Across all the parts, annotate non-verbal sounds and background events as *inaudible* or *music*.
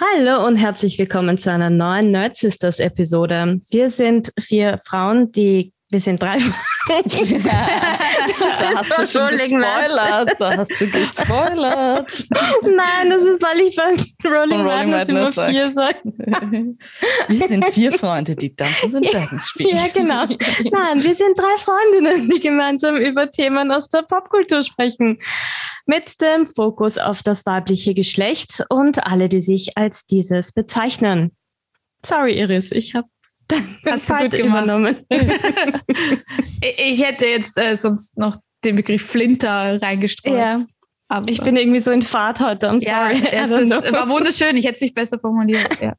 Hallo und herzlich willkommen zu einer neuen Nerd Sisters Episode. Wir sind vier Frauen, die wir sind drei. da hast du schon gespoilert. Da hast du gespoilert. Nein, das ist, weil ich bei Rolling, Rolling Madness, immer vier sage. Wir sind vier Freunde, die Dungeons and Dragons spielen. Ja, genau. Nein, wir sind drei Freundinnen, die gemeinsam über Themen aus der Popkultur sprechen. Mit dem Fokus auf das weibliche Geschlecht und alle, die sich als dieses bezeichnen. Sorry, Iris, ich habe *laughs* Hast du gut übernommen. *laughs* ich hätte jetzt äh, sonst noch den Begriff Flinter reingestreut. Ja. Aber ich bin irgendwie so in Fahrt heute. I'm sorry. *laughs* Ja, es ist, war wunderschön. Ich hätte es nicht besser formuliert. Ja.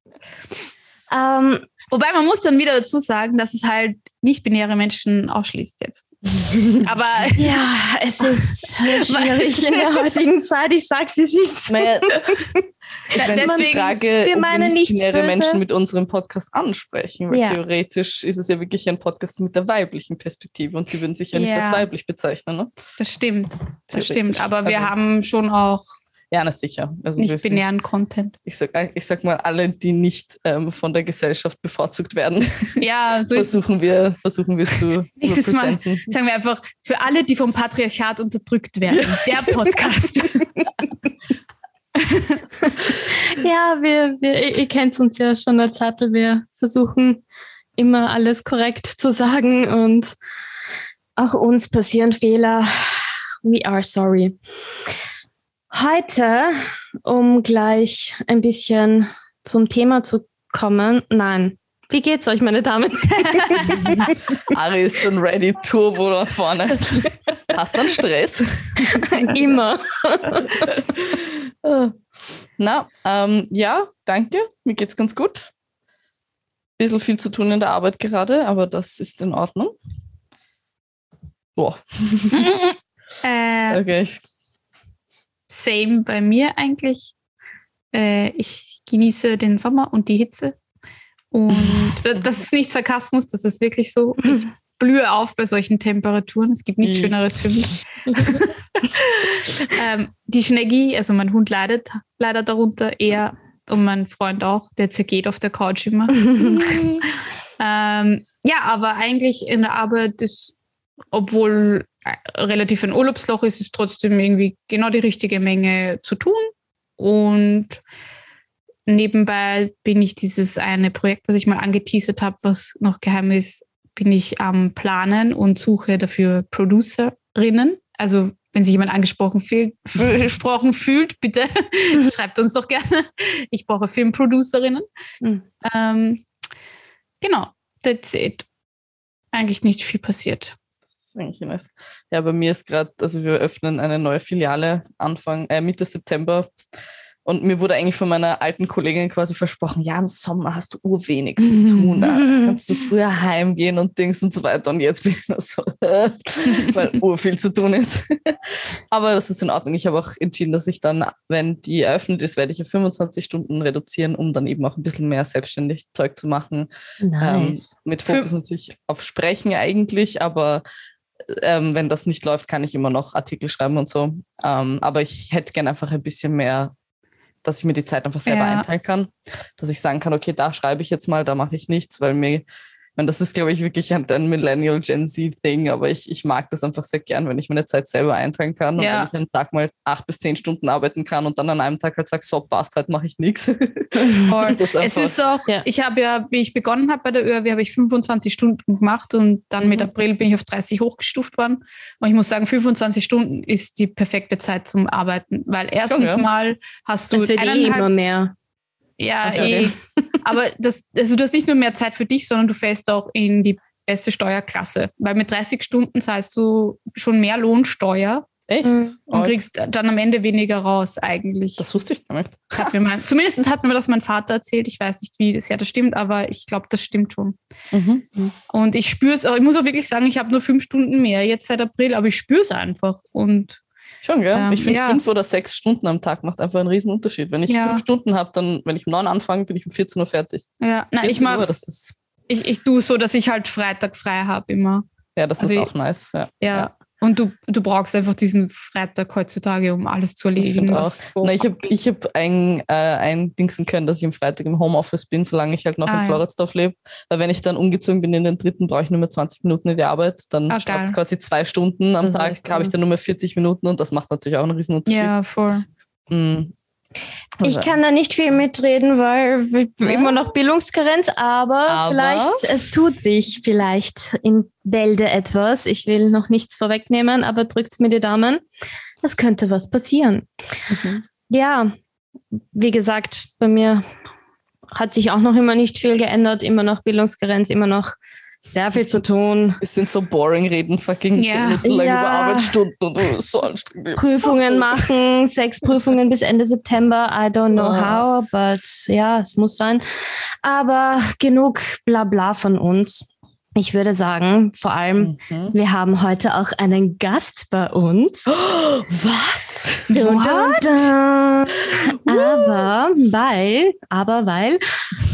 Um, ähm, Wobei man muss dann wieder dazu sagen, dass es halt nicht-binäre Menschen ausschließt jetzt. *laughs* Aber ja, es ist *laughs* schwierig in der heutigen Zeit. Ich sag's, wie es ist. Naja, *laughs* deswegen, Frage, wir meinen nicht binäre Menschen mit unserem Podcast ansprechen, weil ja. theoretisch ist es ja wirklich ein Podcast mit der weiblichen Perspektive und sie würden sich ja nicht als weiblich bezeichnen. Ne? Das stimmt, das stimmt. Aber wir also, haben schon auch ja, na sicher. Also nicht binären sind, Content. Ich sag, ich sag mal, alle, die nicht ähm, von der Gesellschaft bevorzugt werden, *laughs* ja, so versuchen, wir, versuchen wir zu *laughs* Mal, sagen wir einfach, für alle, die vom Patriarchat unterdrückt werden, der Podcast. *laughs* ja, wir, wir, ihr kennt uns ja schon als Zettel. Wir versuchen immer alles korrekt zu sagen und auch uns passieren Fehler. We are sorry. Heute, um gleich ein bisschen zum Thema zu kommen, nein. Wie geht's euch, meine Damen? *laughs* Ari ist schon ready, Turbo nach vorne. *laughs* Hast du einen Stress? *laughs* Immer. Na, ähm, ja, danke. Mir geht's ganz gut. Bisschen viel zu tun in der Arbeit gerade, aber das ist in Ordnung. Boah. Äh, okay, same bei mir eigentlich. Äh, ich genieße den Sommer und die Hitze. Und *laughs* das ist nicht Sarkasmus, das ist wirklich so. Ich *laughs* blühe auf bei solchen Temperaturen. Es gibt nichts Schöneres für mich. *laughs* ähm, die Schneggi, also mein Hund leidet leider darunter eher und mein Freund auch, der zergeht auf der Couch immer. ähm, ja, aber eigentlich in der Arbeit ist, obwohl relativ ein Urlaubsloch ist, ist trotzdem irgendwie genau die richtige Menge zu tun. Und nebenbei bin ich dieses eine Projekt, was ich mal angeteasert habe, was noch geheim ist, bin ich am Planen und suche dafür Producerinnen. Also wenn sich jemand angesprochen fühlt, *laughs* fühlt bitte *laughs* schreibt uns doch gerne. Ich brauche Filmproduserinnen. Mhm. Ähm, genau, that's it. Eigentlich nicht viel passiert ist eigentlich nice. Ja, bei mir ist gerade, also wir öffnen eine neue Filiale Anfang, äh, Mitte September. Und mir wurde eigentlich von meiner alten Kollegin quasi versprochen, ja, im Sommer hast du urwenig zu tun, da kannst du *laughs* früher heimgehen und Dings und so weiter. Und jetzt bin ich nur so, *laughs* weil ur viel zu tun ist. *laughs* Aber das ist in Ordnung. Ich habe auch entschieden, dass ich dann, wenn die eröffnet ist, werde ich auf 25 Stunden reduzieren, um dann eben auch ein bisschen mehr selbstständig Zeug zu machen. Nice. Ähm, mit Fokus Für natürlich auf Sprechen eigentlich, aber ähm, wenn das nicht läuft, kann ich immer noch Artikel schreiben und so. Ähm, aber ich hätte gerne einfach ein bisschen mehr, dass ich mir die Zeit einfach selber ja. einteilen kann. Dass ich sagen kann, okay, da schreibe ich jetzt mal, da mache ich nichts, weil mir meine, das ist, glaube ich, wirklich ein, ein Millennial Gen Z-Thing, aber ich, ich mag das einfach sehr gern, wenn ich meine Zeit selber einteilen kann und ja. wenn ich am Tag mal acht bis zehn Stunden arbeiten kann und dann an einem Tag halt sage, so passt, halt mache ich nichts. *laughs* es ist auch, ja. ich habe ja, wie ich begonnen habe bei der ÖRW, habe ich 25 Stunden gemacht und dann mhm. mit April bin ich auf 30 hochgestuft worden. Und ich muss sagen, 25 Stunden ist die perfekte Zeit zum Arbeiten, weil erstens Schon, ja. mal hast du das wird eh immer mehr. Ja, also, eh. *laughs* aber das, also du hast nicht nur mehr Zeit für dich, sondern du fällst auch in die beste Steuerklasse. Weil mit 30 Stunden zahlst du schon mehr Lohnsteuer. Echt? Mhm. Und kriegst dann am Ende weniger raus eigentlich. Das wusste ich gar nicht. *laughs* Hat mir mal, zumindest hat mir das mein Vater erzählt. Ich weiß nicht, wie sehr das stimmt, aber ich glaube, das stimmt schon. Mhm. Und ich spüre es, ich muss auch wirklich sagen, ich habe nur fünf Stunden mehr jetzt seit April, aber ich spüre es einfach. Und Schon, gell? Ähm, ich finde, ja. fünf oder sechs Stunden am Tag macht einfach einen riesen Unterschied. Wenn ich ja. fünf Stunden habe, dann, wenn ich um neun anfange, bin ich um 14 Uhr fertig. Ja, nein, ich mache ich, ich tue so, dass ich halt Freitag frei habe immer. Ja, das also ist auch nice. Ja. ja. Und du, du brauchst einfach diesen Freitag heutzutage, um alles zu Ich erledigen. auch. was so Na, ich habe ich hab ein, äh, ein Dingsen können, dass ich am Freitag im Homeoffice bin, solange ich halt noch Ah, in ja. Floridsdorf lebe. Weil wenn ich dann umgezogen bin in den dritten, brauche ich nur mehr 20 Minuten in die Arbeit. Dann Ah, statt quasi zwei Stunden am Das Tag habe ich dann nur mehr 40 Minuten und das macht natürlich auch einen riesen Unterschied. Ja, voll. Mm. Ich Also, kann da nicht viel mitreden, weil Ja. immer noch Bildungskarenz, aber, Aber? vielleicht, es tut sich vielleicht in Bälde etwas. Ich will noch nichts vorwegnehmen, aber drückt's mir die Daumen. Es könnte was passieren. Mhm. Ja, wie gesagt, bei mir hat sich auch noch immer nicht viel geändert, immer noch Bildungskarenz, immer noch sehr viel zu tun. Es sind so boring Reden, fucking Ja. 10 Minuten lang Ja. über Arbeitsstunden und oh, so anstrengend. Prüfungen machen, sechs Prüfungen bis Ende September. I don't know Ah. how, but ja, es muss sein. Aber genug Blabla von uns. Ich würde sagen, vor allem, Mhm. wir haben heute auch einen Gast bei uns. *gasps* Was? Dun, dun, dun. Aber weil, aber weil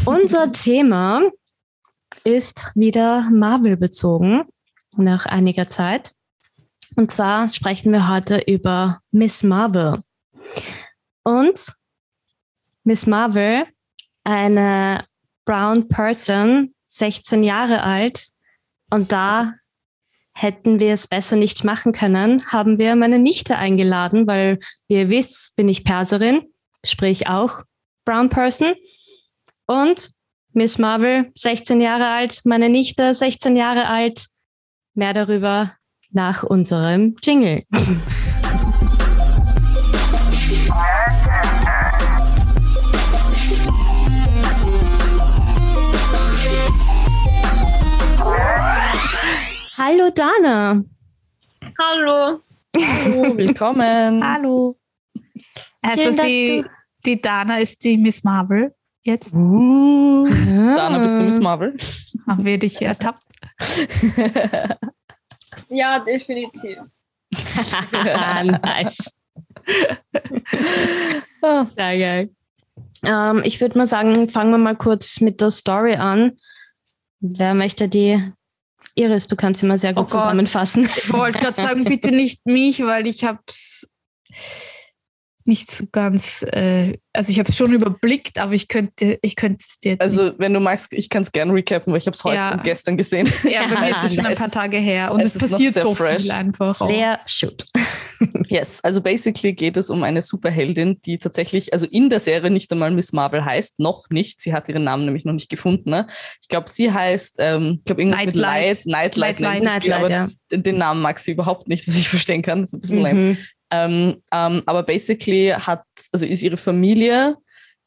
unser Thema ist wieder Marvel bezogen nach einiger Zeit. Und zwar sprechen wir heute über Miss Marvel. Und Miss Marvel, eine brown person, 16 Jahre alt. Und da hätten wir es besser nicht machen können, haben wir meine Nichte eingeladen, weil, wie ihr wisst, bin ich Perserin, sprich auch Brown Person. Und Miss Marvel, 16 Jahre alt, meine Nichte, 16 Jahre alt. Mehr darüber nach unserem Jingle. Hallo Dana. Hallo. Hallo, willkommen. Hallo. Heißt Schön, das, dass die, die Dana ist die Miss Marvel jetzt? Dana, bist du Miss Marvel? Haben wir dich ertappt? *laughs* Ja, definitiv. *laughs* nice. Ah, Sehr geil. Ähm, ich würde mal sagen, fangen wir mal kurz mit der Story an. Wer möchte die? Iris, du kannst sie mal sehr Oh gut Gott. zusammenfassen. Ich wollte gerade sagen, bitte nicht mich, weil ich habe es nicht so ganz, äh, also ich habe es schon überblickt, aber ich könnte, ich könnte es dir jetzt Also, wenn du magst, ich kann es gerne recappen, weil ich habe es heute Ja. und gestern gesehen. nicht. *laughs* Ja, bei mir ist es schon ein paar Tage her und es es, ist noch passiert sehr so fresh. viel einfach. Wer shoot? *laughs* Yes, also basically geht es um eine Superheldin, die tatsächlich, also in der Serie nicht einmal Miss Marvel heißt, noch nicht. Sie hat ihren Namen nämlich noch nicht gefunden. Ne? Ich glaube, sie heißt, ähm, ich glaube, irgendwas mit Nightlight. Light, Nightlight, Nightlight. sie, aber Nightlight, ja. den Namen mag sie überhaupt nicht, was ich verstehen kann. Das ist ein bisschen lame. Ähm, ähm, aber basically hat, also ist ihre Familie,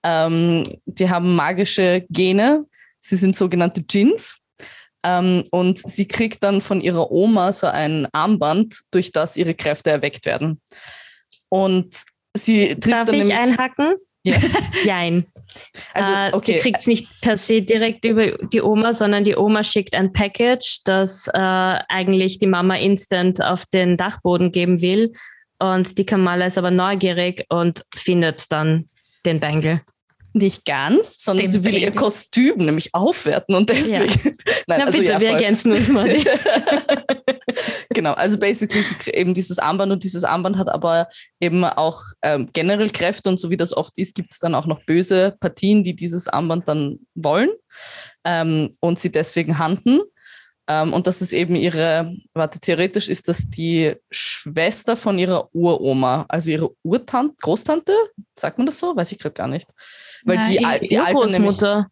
ähm, die haben magische Gene. Sie sind sogenannte Djinns. Ähm, und sie kriegt dann von ihrer Oma so ein Armband, durch das ihre Kräfte erweckt werden. Und sie trifft Darf dann ich einhacken? Ja. *laughs* Jein. also, äh, Sie okay, kriegt es nicht per se direkt über die Oma, sondern die Oma schickt ein Package, das äh, eigentlich die Mama instant auf den Dachboden geben will. Und die Kamala ist aber neugierig und findet dann den Bangle. nicht ganz, sondern Den sie will ihr Baby. Kostüm nämlich aufwerten und deswegen. *laughs* *laughs* Nein, Na also bitte, ja, wir ergänzen uns mal. *laughs* genau, also basically sie eben dieses Armband und dieses Armband hat aber eben auch ähm, generell Kräfte und so wie das oft ist, gibt es dann auch noch böse Partien, die dieses Armband dann wollen ähm, und sie deswegen handeln. Ähm, und das ist eben ihre, warte, theoretisch ist das die Schwester von ihrer Uroma, also ihre Urtante, Großtante, sagt man das so? Weiß ich gerade gar nicht. Weil Nein, die, Al- die alte nämlich, Urgroßmutter.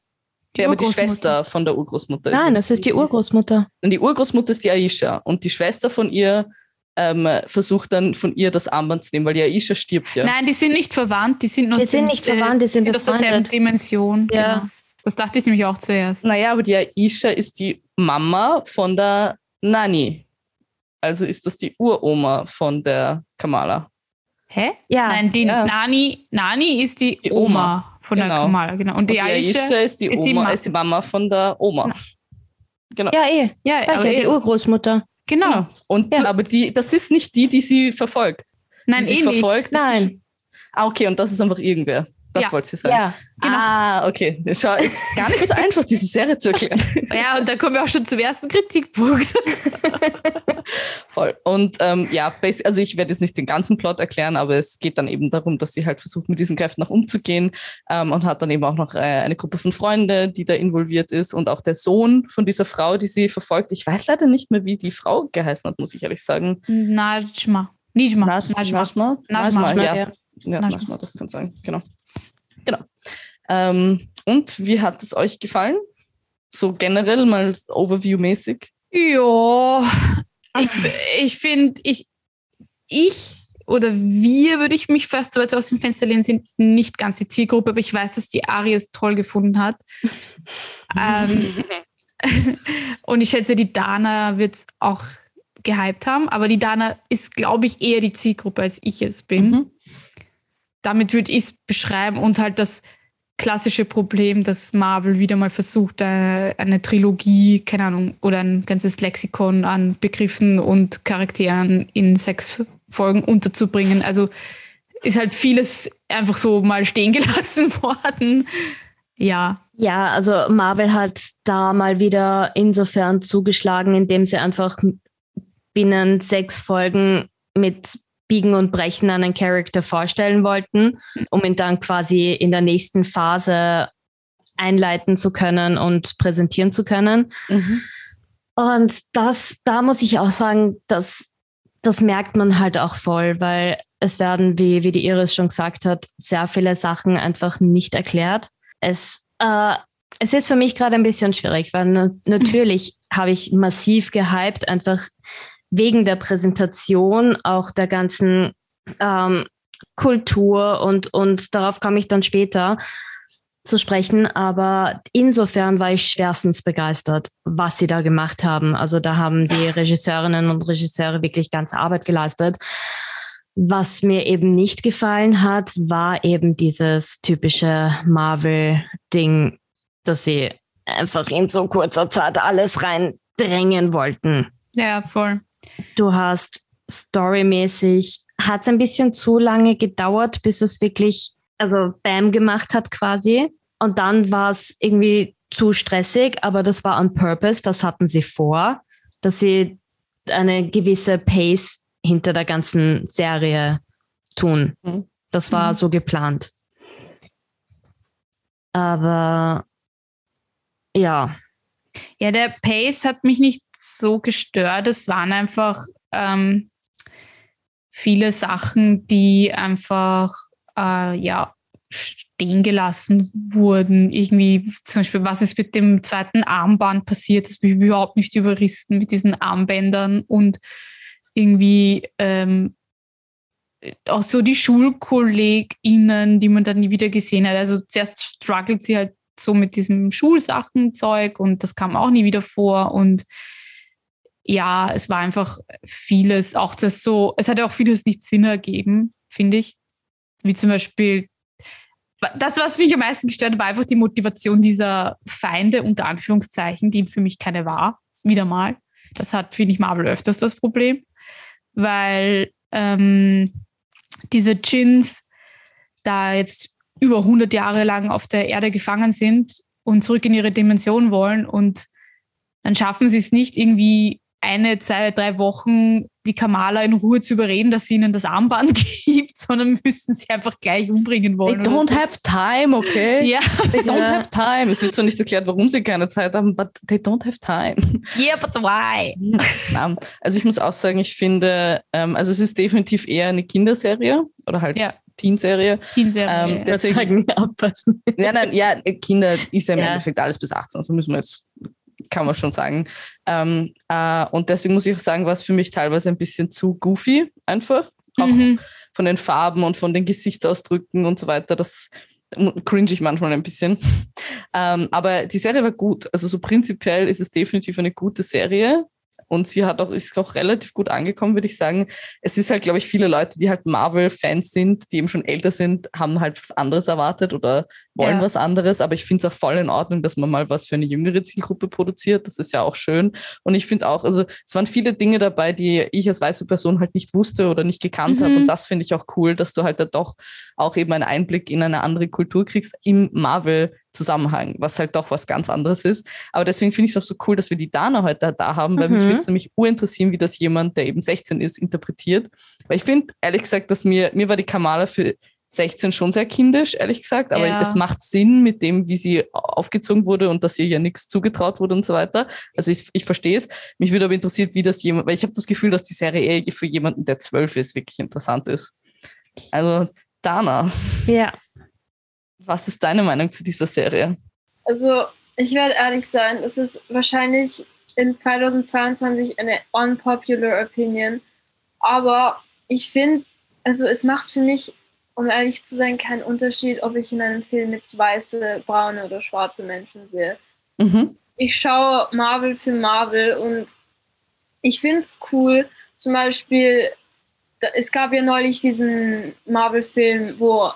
ja, aber die. Schwester von der Urgroßmutter. Nein, es. das ist die Urgroßmutter. Und die Urgroßmutter ist die Aisha und die Schwester von ihr ähm, versucht dann von ihr das Armband zu nehmen, weil die Aisha stirbt ja. Nein, die sind nicht verwandt, die sind nur Die sind nicht verwandt, die sind aus derselben. Dimension. Ja. Genau. Das dachte ich nämlich auch zuerst. Naja, aber die Aisha ist die Mama von der Nani. Also ist das die Uroma von der Kamala. Hä? Ja, Nein, die ja. Nani, Nani ist die, Die Oma, Oma. von der Genau. Kamala, genau. Und Und die, die Aisha, Aisha, ist, die, ist die Oma, Ma- ist die Mama von der Oma. Genau. ja, eh. ja, aber ja, die eh- Urgroßmutter. genau. Und, Ja. Aber die, das ist nicht die, die sie verfolgt. Nein, die sie eh verfolgt. die Nein. Ah, okay, und das ist einfach irgendwer. Das Ja. wollte sie sagen. Ja, genau. Ah, okay. Schau, gar nicht so einfach, diese Serie zu erklären. *laughs* Ja, und da kommen wir auch schon zum ersten Kritikpunkt. *laughs* Voll. Und ähm, ja, also ich werde jetzt nicht den ganzen Plot erklären, aber es geht dann eben darum, dass sie halt versucht, mit diesen Kräften auch umzugehen ähm, und hat dann eben auch noch äh, eine Gruppe von Freunden, die da involviert ist und auch der Sohn von dieser Frau, die sie verfolgt. Ich weiß leider nicht mehr, wie die Frau geheißen hat, muss ich ehrlich sagen. Najma. Nijma. Najma. Najma. Najma, Najma, ja. ja. Ja, Najma. Najma, das kann sein. Genau. Ähm, und wie hat es euch gefallen? So generell mal Overview-mäßig? Ja, ich, ich finde, ich, ich oder wir, würde ich mich fast so weit aus dem Fenster lehnen, sind nicht ganz die Zielgruppe, aber ich weiß, dass die Ari es toll gefunden hat. *laughs* ähm, und ich schätze, die Dana wird es auch gehypt haben, aber die Dana ist, glaube ich, eher die Zielgruppe, als ich es bin. Mhm. Damit würde ich es beschreiben und halt das klassische Problem, dass Marvel wieder mal versucht, eine, eine Trilogie, keine Ahnung, oder ein ganzes Lexikon an Begriffen und Charakteren in sechs Folgen unterzubringen. Also ist halt vieles einfach so mal stehen *laughs* gelassen worden. Ja, Ja, also Marvel hat da mal wieder insofern zugeschlagen, indem sie einfach binnen sechs Folgen mit Biegen und Brechen einen Charakter vorstellen wollten, um ihn dann quasi in der nächsten Phase einleiten zu können und präsentieren zu können. Mhm. Und das, da muss ich auch sagen, das, das merkt man halt auch voll, weil es werden, wie, wie die Iris schon gesagt hat, sehr viele Sachen einfach nicht erklärt. Es, äh, es ist für mich gerade ein bisschen schwierig, weil na natürlich habe ich massiv gehypt, einfach wegen der Präsentation, auch der ganzen ähm, Kultur und, und darauf komme ich dann später zu sprechen. Aber insofern war ich schwerstens begeistert, was sie da gemacht haben. Also da haben die Regisseurinnen und Regisseure wirklich ganze Arbeit geleistet. Was mir eben nicht gefallen hat, war eben dieses typische Marvel-Ding, dass sie einfach in so kurzer Zeit alles reindrängen wollten. ja, voll. Du hast storymäßig, hat es ein bisschen zu lange gedauert, bis es wirklich, also Bam gemacht hat quasi. Und dann war es irgendwie zu stressig, aber das war on purpose, das hatten sie vor, dass sie eine gewisse Pace hinter der ganzen Serie tun. Mhm. Das war Mhm. so geplant. Aber ja, Ja, der Pace hat mich nicht so gestört. Es waren einfach ähm, viele Sachen, die einfach äh, ja, stehen gelassen wurden. Irgendwie zum Beispiel, was ist mit dem zweiten Armband passiert? Das bin ich überhaupt nicht überrissen mit diesen Armbändern und irgendwie ähm, auch so die SchulkollegInnen, die man dann nie wieder gesehen hat. Also zuerst struggelt sie halt so mit diesem Schulsachenzeug und das kam auch nie wieder vor und ja, es war einfach vieles, auch das so, es hat ja auch vieles nicht Sinn ergeben, finde ich. Wie zum Beispiel, das, was mich am meisten gestört hat, war einfach die Motivation dieser Feinde, unter Anführungszeichen, die für mich keine war, wieder mal. Das hat, finde ich, Marvel öfters das Problem, weil ähm, diese Djinns da jetzt über 100 Jahre lang auf der Erde gefangen sind und zurück in ihre Dimension wollen und dann schaffen sie es nicht irgendwie eine, zwei, drei Wochen die Kamala in Ruhe zu überreden, dass sie ihnen das Armband *laughs* gibt, sondern müssen sie einfach gleich umbringen They wollen. oder don't so. have time, okay? *laughs* Ja, They don't Ja. have time. Es wird zwar nicht erklärt, warum sie keine Zeit haben, but they don't have time. yeah, but why? *laughs* Also ich muss auch sagen, ich finde, ähm, also es ist definitiv eher eine Kinderserie oder halt Ja. Teenserie. Teenserie. Ähm, Deswegen- aufpassen. Ja, nein, ja, Kinder ist ja im Ja. Endeffekt alles bis 18, so müssen wir jetzt, kann man schon sagen. Ähm, äh, und deswegen muss ich auch sagen, war es für mich teilweise ein bisschen zu goofy einfach. Auch Mhm. von den Farben und von den Gesichtsausdrücken und so weiter. Das cringe ich manchmal ein bisschen. *laughs* Ähm, aber die Serie war gut. Also so prinzipiell ist es definitiv eine gute Serie. Und sie hat auch, ist auch relativ gut angekommen, würde ich sagen. Es ist halt, glaube ich, viele Leute, die halt Marvel-Fans sind, die eben schon älter sind, haben halt was anderes erwartet oder wollen Ja. was anderes, aber ich finde es auch voll in Ordnung, dass man mal was für eine jüngere Zielgruppe produziert. Das ist ja auch schön. Und ich finde auch, also es waren viele Dinge dabei, die ich als weiße Person halt nicht wusste oder nicht gekannt Mhm. habe. Und das finde ich auch cool, dass du halt da doch auch eben einen Einblick in eine andere Kultur kriegst im Marvel-Zusammenhang, was halt doch was ganz anderes ist. Aber deswegen finde ich es auch so cool, dass wir die Dana heute da haben, weil mich Mhm. würde es nämlich urinteressieren, wie das jemand, der eben 16 ist, interpretiert. Weil ich finde, ehrlich gesagt, dass mir, mir war die Kamala für 16 schon sehr kindisch, ehrlich gesagt, aber Ja. es macht Sinn mit dem, wie sie aufgezogen wurde und dass ihr ja nichts zugetraut wurde und so weiter. Also ich, ich verstehe es. Mich würde aber interessiert, wie das jemand, weil ich habe das Gefühl, dass die Serie eher für jemanden, der zwölf ist, wirklich interessant ist. Also Dana, Ja. was ist deine Meinung zu dieser Serie? Also, ich werde ehrlich sein, es ist wahrscheinlich in 2022 eine unpopular Opinion. Aber ich finde, also es macht für mich, um ehrlich zu sein, keinen Unterschied, ob ich in einem Film jetzt weiße, braune oder schwarze Menschen sehe. Mhm. ich schaue Marvel für Marvel und ich finde es cool. Zum Beispiel, da, es gab ja neulich diesen Marvel-Film, wo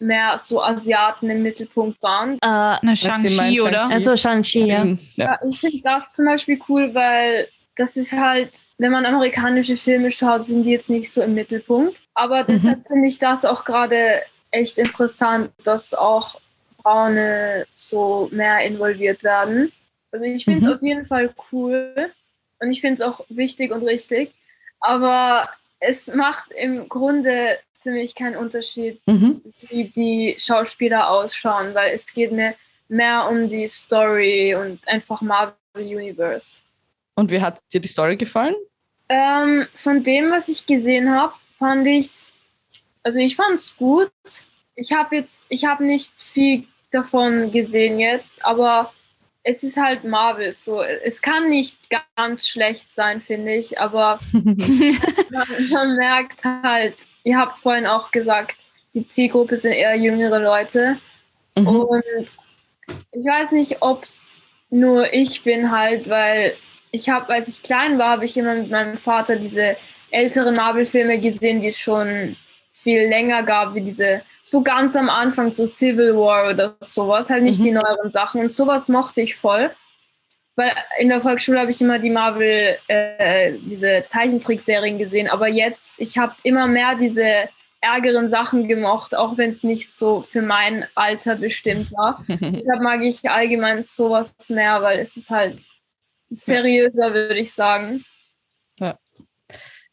mehr so Asiaten im Mittelpunkt waren. Äh, meint Shang-Chi, oder? Also Shang-Chi, ja. Ja. Ja, ich finde das zum Beispiel cool, weil das ist halt, wenn man amerikanische Filme schaut, sind die jetzt nicht so im Mittelpunkt. Aber deshalb finde ich das auch gerade echt interessant, dass auch Braune so mehr involviert werden. Also ich finde es Mhm. auf jeden Fall cool und ich finde es auch wichtig und richtig. Aber es macht im Grunde für mich keinen Unterschied, Mhm. wie die Schauspieler ausschauen, weil es geht mir mehr um die Story und einfach Marvel Universe. Und wie hat dir die Story gefallen? Ähm, von dem, was ich gesehen habe, fand ich's, also ich fand's gut. Ich habe jetzt, ich habe nicht viel davon gesehen jetzt, aber es ist halt Marvel so. Es kann nicht ganz schlecht sein, finde ich, aber *laughs* man, man merkt halt, ihr habt vorhin auch gesagt, die Zielgruppe sind eher jüngere Leute. Mhm. Und ich weiß nicht, ob es nur ich bin halt, weil ich habe, als ich klein war, habe ich immer mit meinem Vater diese älteren Marvel-Filme gesehen, die es schon viel länger gab, wie diese, so ganz am Anfang, so Civil War oder sowas, halt nicht Mhm. die neueren Sachen. Und sowas mochte ich voll. Weil in der Volksschule habe ich immer die Marvel, äh, diese Zeichentrickserien gesehen, aber jetzt, ich habe immer mehr diese ärgeren Sachen gemocht, auch wenn es nicht so für mein Alter bestimmt war. *laughs* Deshalb mag ich allgemein sowas mehr, weil es ist halt seriöser, würde ich sagen.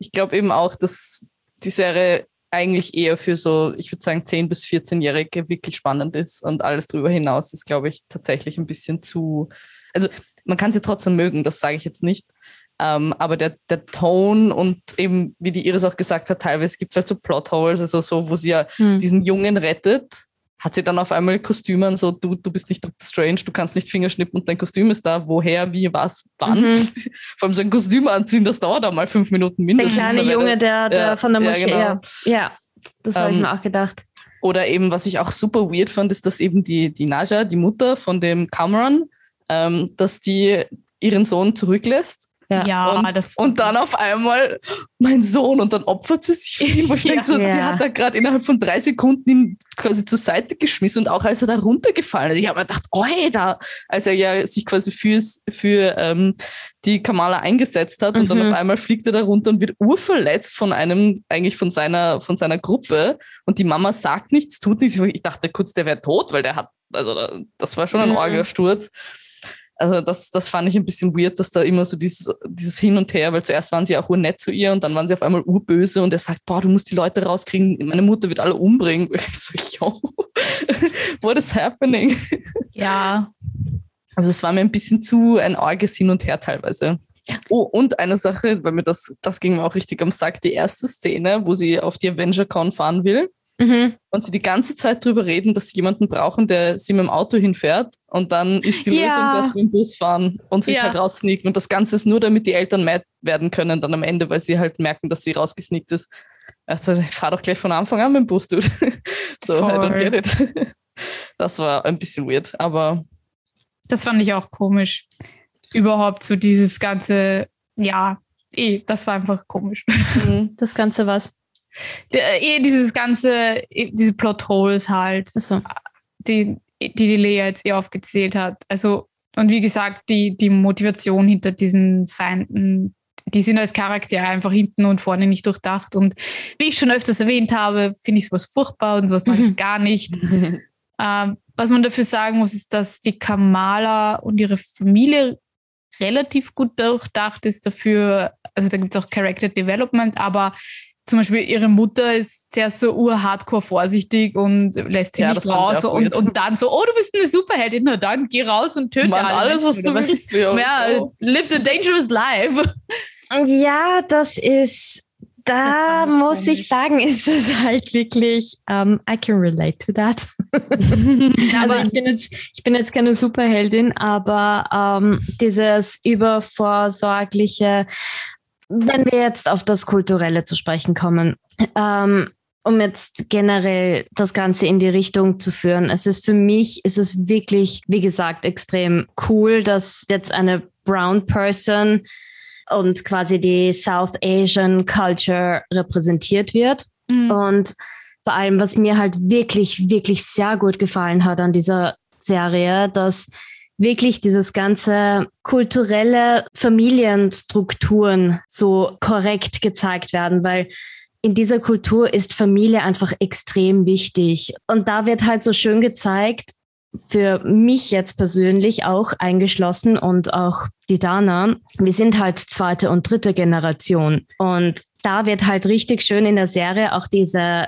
Ich glaube eben auch, dass die Serie eigentlich eher für so, ich würde sagen, 10- bis 14-Jährige wirklich spannend ist und alles darüber hinaus ist, glaube ich, tatsächlich ein bisschen zu. Also man kann sie trotzdem mögen, das sage ich jetzt nicht. Ähm, aber der, der Ton und eben, wie die Iris auch gesagt hat, teilweise gibt es halt so Plotholes, also so, wo sie ja Hm. diesen Jungen rettet, hat sie dann auf einmal Kostüme an, so du, du bist nicht Dr. Strange, du kannst nicht Fingerschnippen und dein Kostüm ist da, woher, wie, was, wann. Mhm. *laughs* Vor allem so ein Kostüm anziehen, das dauert auch mal fünf Minuten Der mindestens. kleine Da wäre- Junge, der, der Ja, von der ja, Moschee. genau. Ja, ja, das habe ich Ähm, mir auch gedacht. Oder eben, was ich auch super weird fand, ist, dass eben die, die Naja, die Mutter von dem Cameron, ähm, dass die ihren Sohn zurücklässt Ja. Ja, und, das und dann auf einmal mein Sohn und dann opfert sie sich *laughs* für ihn, wo ich Ja. denke, so, die Ja. hat da gerade innerhalb von drei Sekunden ihn quasi zur Seite geschmissen und auch als er da runtergefallen ist. Ich habe mir gedacht, oh, da, als er ja sich quasi fürs, für ähm, die Kamala eingesetzt hat und dann Mhm. auf einmal fliegt er da runter und wird urverletzt von einem, eigentlich von seiner, von seiner Gruppe und die Mama sagt nichts, tut nichts. Ich dachte kurz, der wäre tot, weil der hat, also da- das war schon ein Mhm. Orgasturz. Also das, das fand ich ein bisschen weird, dass da immer so dieses, dieses Hin und Her, weil zuerst waren sie auch urnett zu ihr und dann waren sie auf einmal urböse und er sagt, boah, du musst die Leute rauskriegen, meine Mutter wird alle umbringen. *laughs* Ich so, yo, *laughs* what is happening? ja. Also es war mir ein bisschen zu ein arges Hin und Her teilweise. Oh, und eine Sache, weil mir das, das ging mir auch richtig am Sack, die erste Szene, wo sie auf die Avenger-Con fahren will Mhm. und sie die ganze Zeit drüber reden, dass sie jemanden brauchen, der sie mit dem Auto hinfährt und dann ist die Ja. Lösung, dass wir im Bus fahren und sich Ja. halt raussneaken und das Ganze ist nur, damit die Eltern mad werden können dann am Ende, weil sie halt merken, dass sie rausgesneakt ist. Also fahr doch gleich von Anfang an mit dem Bus, dude. *laughs* so, I don't Voll. get it. *laughs* Das war ein bisschen weird, aber Das fand ich auch komisch. Überhaupt so dieses ganze, ja, eh, das war einfach komisch. mhm. Das Ganze was. Der, eh, dieses ganze, eh, diese Plotholes halt. Also, die, die die Lea jetzt eh aufgezählt hat. Also, und wie gesagt, die, die Motivation hinter diesen Feinden, die sind als Charaktere einfach hinten und vorne nicht durchdacht. Und wie ich schon öfters erwähnt habe, finde ich sowas furchtbar und sowas mag ich *laughs* gar nicht. *laughs* ähm, was man dafür sagen muss, ist, dass die Kamala und ihre Familie relativ gut durchdacht ist dafür. Also da gibt es auch Character Development, aber zum Beispiel ihre Mutter ist sehr so ur-hardcore vorsichtig und lässt sie Ja, nicht raus und, und dann so, oh, du bist eine Superheldin, na dann geh raus und töte Mann, alle alles, was du willst. Ja, Ja, oh. live a dangerous life. Ja, das ist, da Das muss ich sagen, ist es halt wirklich, um, I can relate to that. *laughs* also Aber ich bin jetzt, ich bin jetzt keine Superheldin, aber ähm, dieses übervorsorgliche, wenn wir jetzt auf das Kulturelle zu sprechen kommen, ähm, um jetzt generell das Ganze in die Richtung zu führen. Es ist für mich, ist es wirklich, wie gesagt, extrem cool, dass jetzt eine Brown Person und quasi die South Asian Culture repräsentiert wird. Mhm. Und vor allem, was mir halt wirklich, wirklich sehr gut gefallen hat an dieser Serie, dass wirklich dieses ganze kulturelle Familienstrukturen so korrekt gezeigt werden, weil in dieser Kultur ist Familie einfach extrem wichtig. Und da wird halt so schön gezeigt, für mich jetzt persönlich auch eingeschlossen und auch die Dana, wir sind halt zweite und dritte Generation. Und da wird halt richtig schön in der Serie auch diese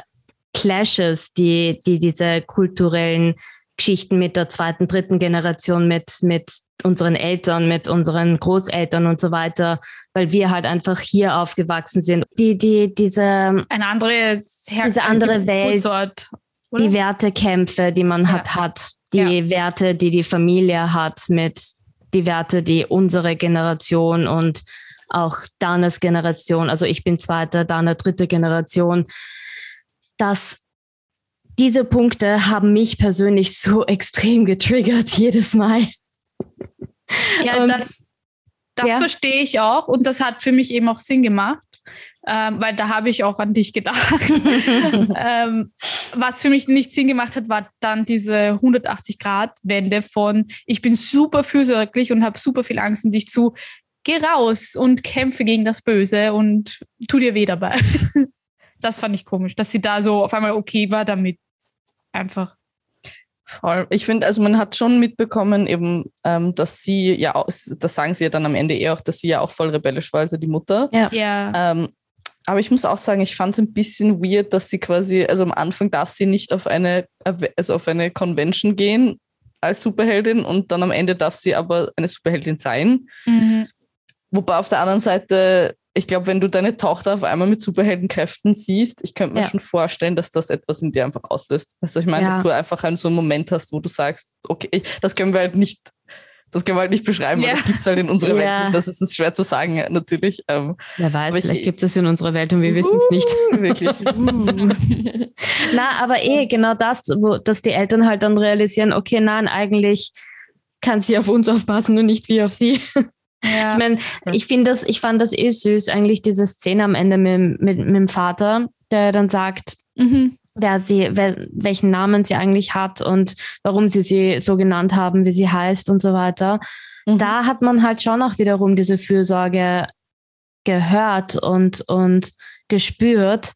Clashes, die, die diese kulturellen Geschichten mit der zweiten, dritten Generation, mit, mit unseren Eltern, mit unseren Großeltern und so weiter, weil wir halt einfach hier aufgewachsen sind. Die, die, diese, eine andere, Her Diese andere Welt, oder? die Wertekämpfe, die man Ja. hat, hat, die Werte, die die Familie hat, mit die Werte, die unsere Generation und auch Danas Generation, also ich bin zweite, Dana dritte Generation, dass diese Punkte haben mich persönlich so *laughs* extrem getriggert jedes Mal. Ja, Und- das, das ja. verstehe ich auch und das hat für mich eben auch Sinn gemacht, ähm, weil da habe ich auch an dich gedacht. *laughs* ähm, was für mich nicht Sinn gemacht hat, war dann diese 180-Grad-Wende von ich bin super fürsorglich und habe super viel Angst um dich zu, geh raus und kämpfe gegen das Böse und tu dir weh dabei. *laughs* das fand ich komisch, dass sie da so auf einmal okay war damit. Einfach. Voll. Ich finde, also man hat schon mitbekommen, eben, ähm, dass sie ja, auch, das sagen sie ja dann am Ende eher auch, dass sie ja auch voll rebellisch war, also die Mutter. Ja. Ähm, aber ich muss auch sagen, ich fand es ein bisschen weird, dass sie quasi, also am Anfang darf sie nicht auf eine, also auf eine Convention gehen als Superheldin und dann am Ende darf sie aber eine Superheldin sein. Mhm. Wobei auf der anderen Seite, ich glaube, wenn du deine Tochter auf einmal mit Superheldenkräften siehst, ich könnte mir Ja. schon vorstellen, dass das etwas in dir einfach auslöst. Weißt du, ich meine, Ja. dass du einfach einen, so einen Moment hast, wo du sagst, okay, ich, das können wir halt nicht, das können wir halt nicht beschreiben, Ja. weil das gibt es halt in unserer. Welt nicht. Das ist schwer zu sagen, natürlich. Ähm, Wer weiß, vielleicht gibt es in unserer Welt und wir wissen es nicht. *laughs* Wirklich. *laughs* Na, aber eh genau das, wo, dass die Eltern halt dann realisieren, okay, nein, eigentlich kann sie auf uns aufpassen und nicht wir auf sie. Ja. Ich meine, ich finde das, ich fand das eh süß, eigentlich diese Szene am Ende mit, mit, mit dem Vater, der dann sagt, Mhm. wer sie, wer, welchen Namen sie eigentlich hat und warum sie sie so genannt haben, wie sie heißt und so weiter. Mhm. Da hat man halt schon auch wiederum diese Fürsorge gehört und, und gespürt,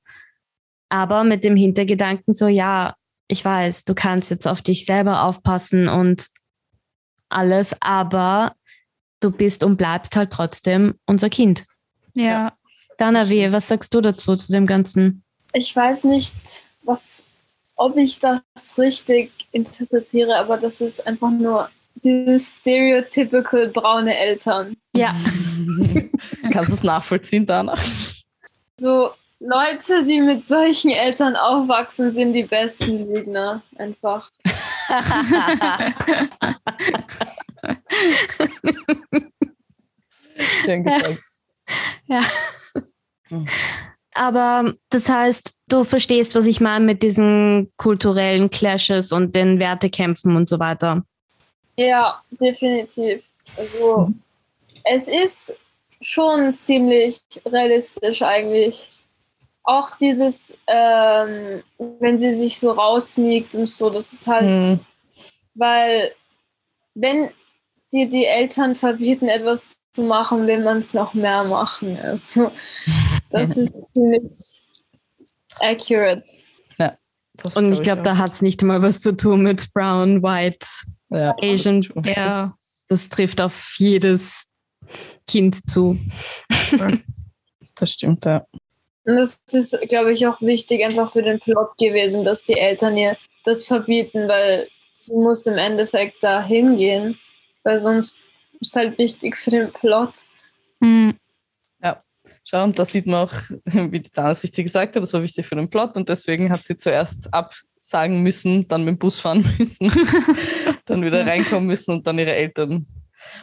aber mit dem Hintergedanken so, ja, ich weiß, du kannst jetzt auf dich selber aufpassen und alles, aber du bist und bleibst halt trotzdem unser Kind. ja. Dana, wie, was sagst du dazu, zu dem Ganzen? Ich weiß nicht, was, ob ich das richtig interpretiere, aber das ist einfach nur dieses stereotypical braune Eltern. Ja. *laughs* Kannst du es nachvollziehen danach? So Leute, die mit solchen Eltern aufwachsen, sind die besten Lügner. Einfach. *laughs* *laughs* Schön gesagt. *laughs* Ja. Aber das heißt, du verstehst, was ich meine mit diesen kulturellen Clashes und den Wertekämpfen und so weiter. Ja, definitiv. Also, es ist schon ziemlich realistisch eigentlich. auch dieses, ähm, wenn sie sich so rausmiegt und so, das ist halt, Hm. weil wenn dir die Eltern verbieten, etwas zu machen, will man es noch mehr machen. Also, das ist ziemlich accurate. Das Und ich glaub glaube, da hat es nicht mal was zu tun mit Brown, White. ja, Asian-. Ja. Das trifft auf jedes Kind zu. Das stimmt, ja. Und das ist, glaube ich, auch wichtig einfach für den Plot gewesen, dass die Eltern ihr das verbieten, weil sie muss im Endeffekt da hingehen, weil sonst ist halt wichtig für den Plot. Hm. Schau, und da sieht man auch, *laughs* wie die Dana es richtig gesagt hat, das war wichtig für den Plot und deswegen hat sie zuerst absagen müssen, dann mit dem Bus fahren *laughs* müssen, *laughs* dann wieder reinkommen müssen und dann ihre Eltern.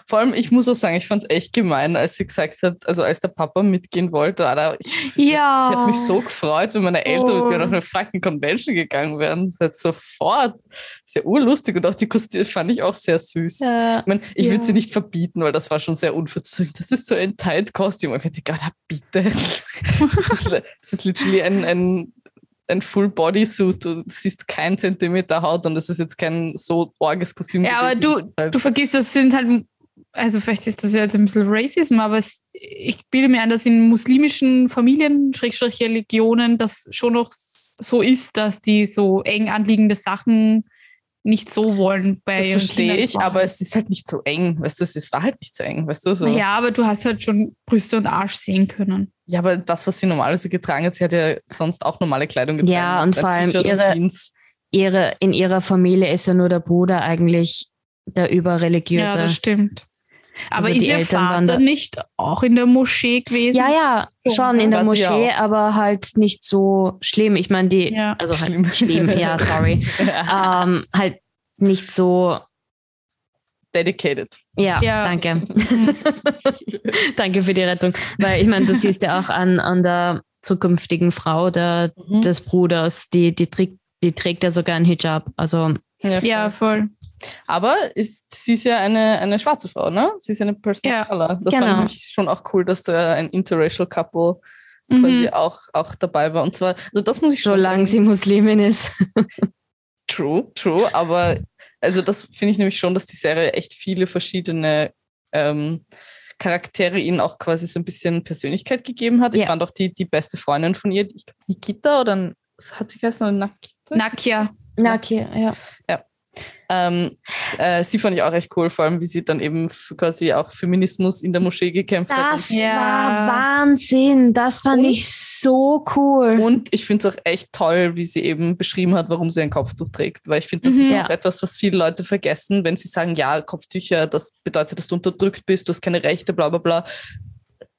Vor allem, ich muss auch sagen, ich fand es echt gemein, als sie gesagt hat, also als der Papa mitgehen wollte, Alter, ich, Ja. ich hätte mich so gefreut, wenn meine Eltern Oh. mit mir auf eine fucking Convention gegangen wären. Das ist sofort. Sehr urlustig und auch die Kostüme fand ich auch sehr süß. Ja. Ich, mein, ich Ja. würde sie nicht verbieten, weil das war schon sehr unverzüglich. Das ist so ein Tight-Kostüm. Und ich dachte, Gott, bitte. *laughs* Das ist, das ist literally ein, ein, ein Full-Body-Suit. Du siehst keinen Zentimeter Haut und das ist jetzt kein so orges Kostüm. Ja, aber du, halt, du vergisst, das sind halt, also vielleicht ist das jetzt ein bisschen Racism, aber es, ich bilde mir ein, dass in muslimischen Familien, Schrägstrich Religionen, das schon noch so ist, dass die so eng anliegende Sachen nicht so wollen bei das ihren verstehe Kindern ich, aber es ist halt nicht so eng. Weißt du, es war halt nicht so eng. Weißt du, so. Ja, aber du hast halt schon Brüste und Arsch sehen können. Ja, aber das, was sie normalerweise getragen hat, sie hat ja sonst auch normale Kleidung getragen. Ja, und vor allem ihre- Jeans. Ihre, in ihrer Familie ist ja nur der Bruder eigentlich der überreligiöse. Ja, das stimmt. Aber Also ist die ihr Eltern waren Vater da- nicht auch in der Moschee gewesen? Ja, ja, Schon, schon in der ja Moschee, aber halt nicht so schlimm. Ich meine, die, Ja. also halt Schlimm. schlimm, ja, *laughs* sorry. ähm, halt nicht so, Dedicated. ja, Ja. danke. *laughs* *laughs* danke für die Rettung. Weil ich meine, du siehst ja auch an, an der zukünftigen Frau der, Mhm. des Bruders, die, die, trägt, die trägt ja sogar einen Hijab. Also, Ja, voll. Aber ist, sie ist ja eine, eine schwarze Frau, ne? Sie ist ja eine Person Ja, of Color. Das genau. fand ich schon auch cool, dass da ein interracial Couple Mhm. quasi auch, auch dabei war. Und zwar, also das muss ich schon solange sie sagen. Muslimin ist. *laughs* True, true. Aber also das finde ich nämlich schon, dass die Serie echt viele verschiedene ähm, Charaktere ihnen auch quasi so ein bisschen Persönlichkeit gegeben hat. Ich Ja. fand auch die, die beste Freundin von ihr, ich glaub, Nikita oder hat sie geheißen? Oder Nakita? Nakia. Na, okay, ja. Ähm, äh, sie fand ich auch echt cool, vor allem wie sie dann eben quasi auch Feminismus in der Moschee gekämpft hat. Das Und, Ja. war Wahnsinn. Das fand Und- ich so cool. und ich finde es auch echt toll, wie sie eben beschrieben hat, warum sie ein Kopftuch trägt. Weil ich finde, das Mhm. ist Ja. auch etwas, was viele Leute vergessen, wenn sie sagen, ja, Kopftücher, das bedeutet, dass du unterdrückt bist, du hast keine Rechte, bla bla bla.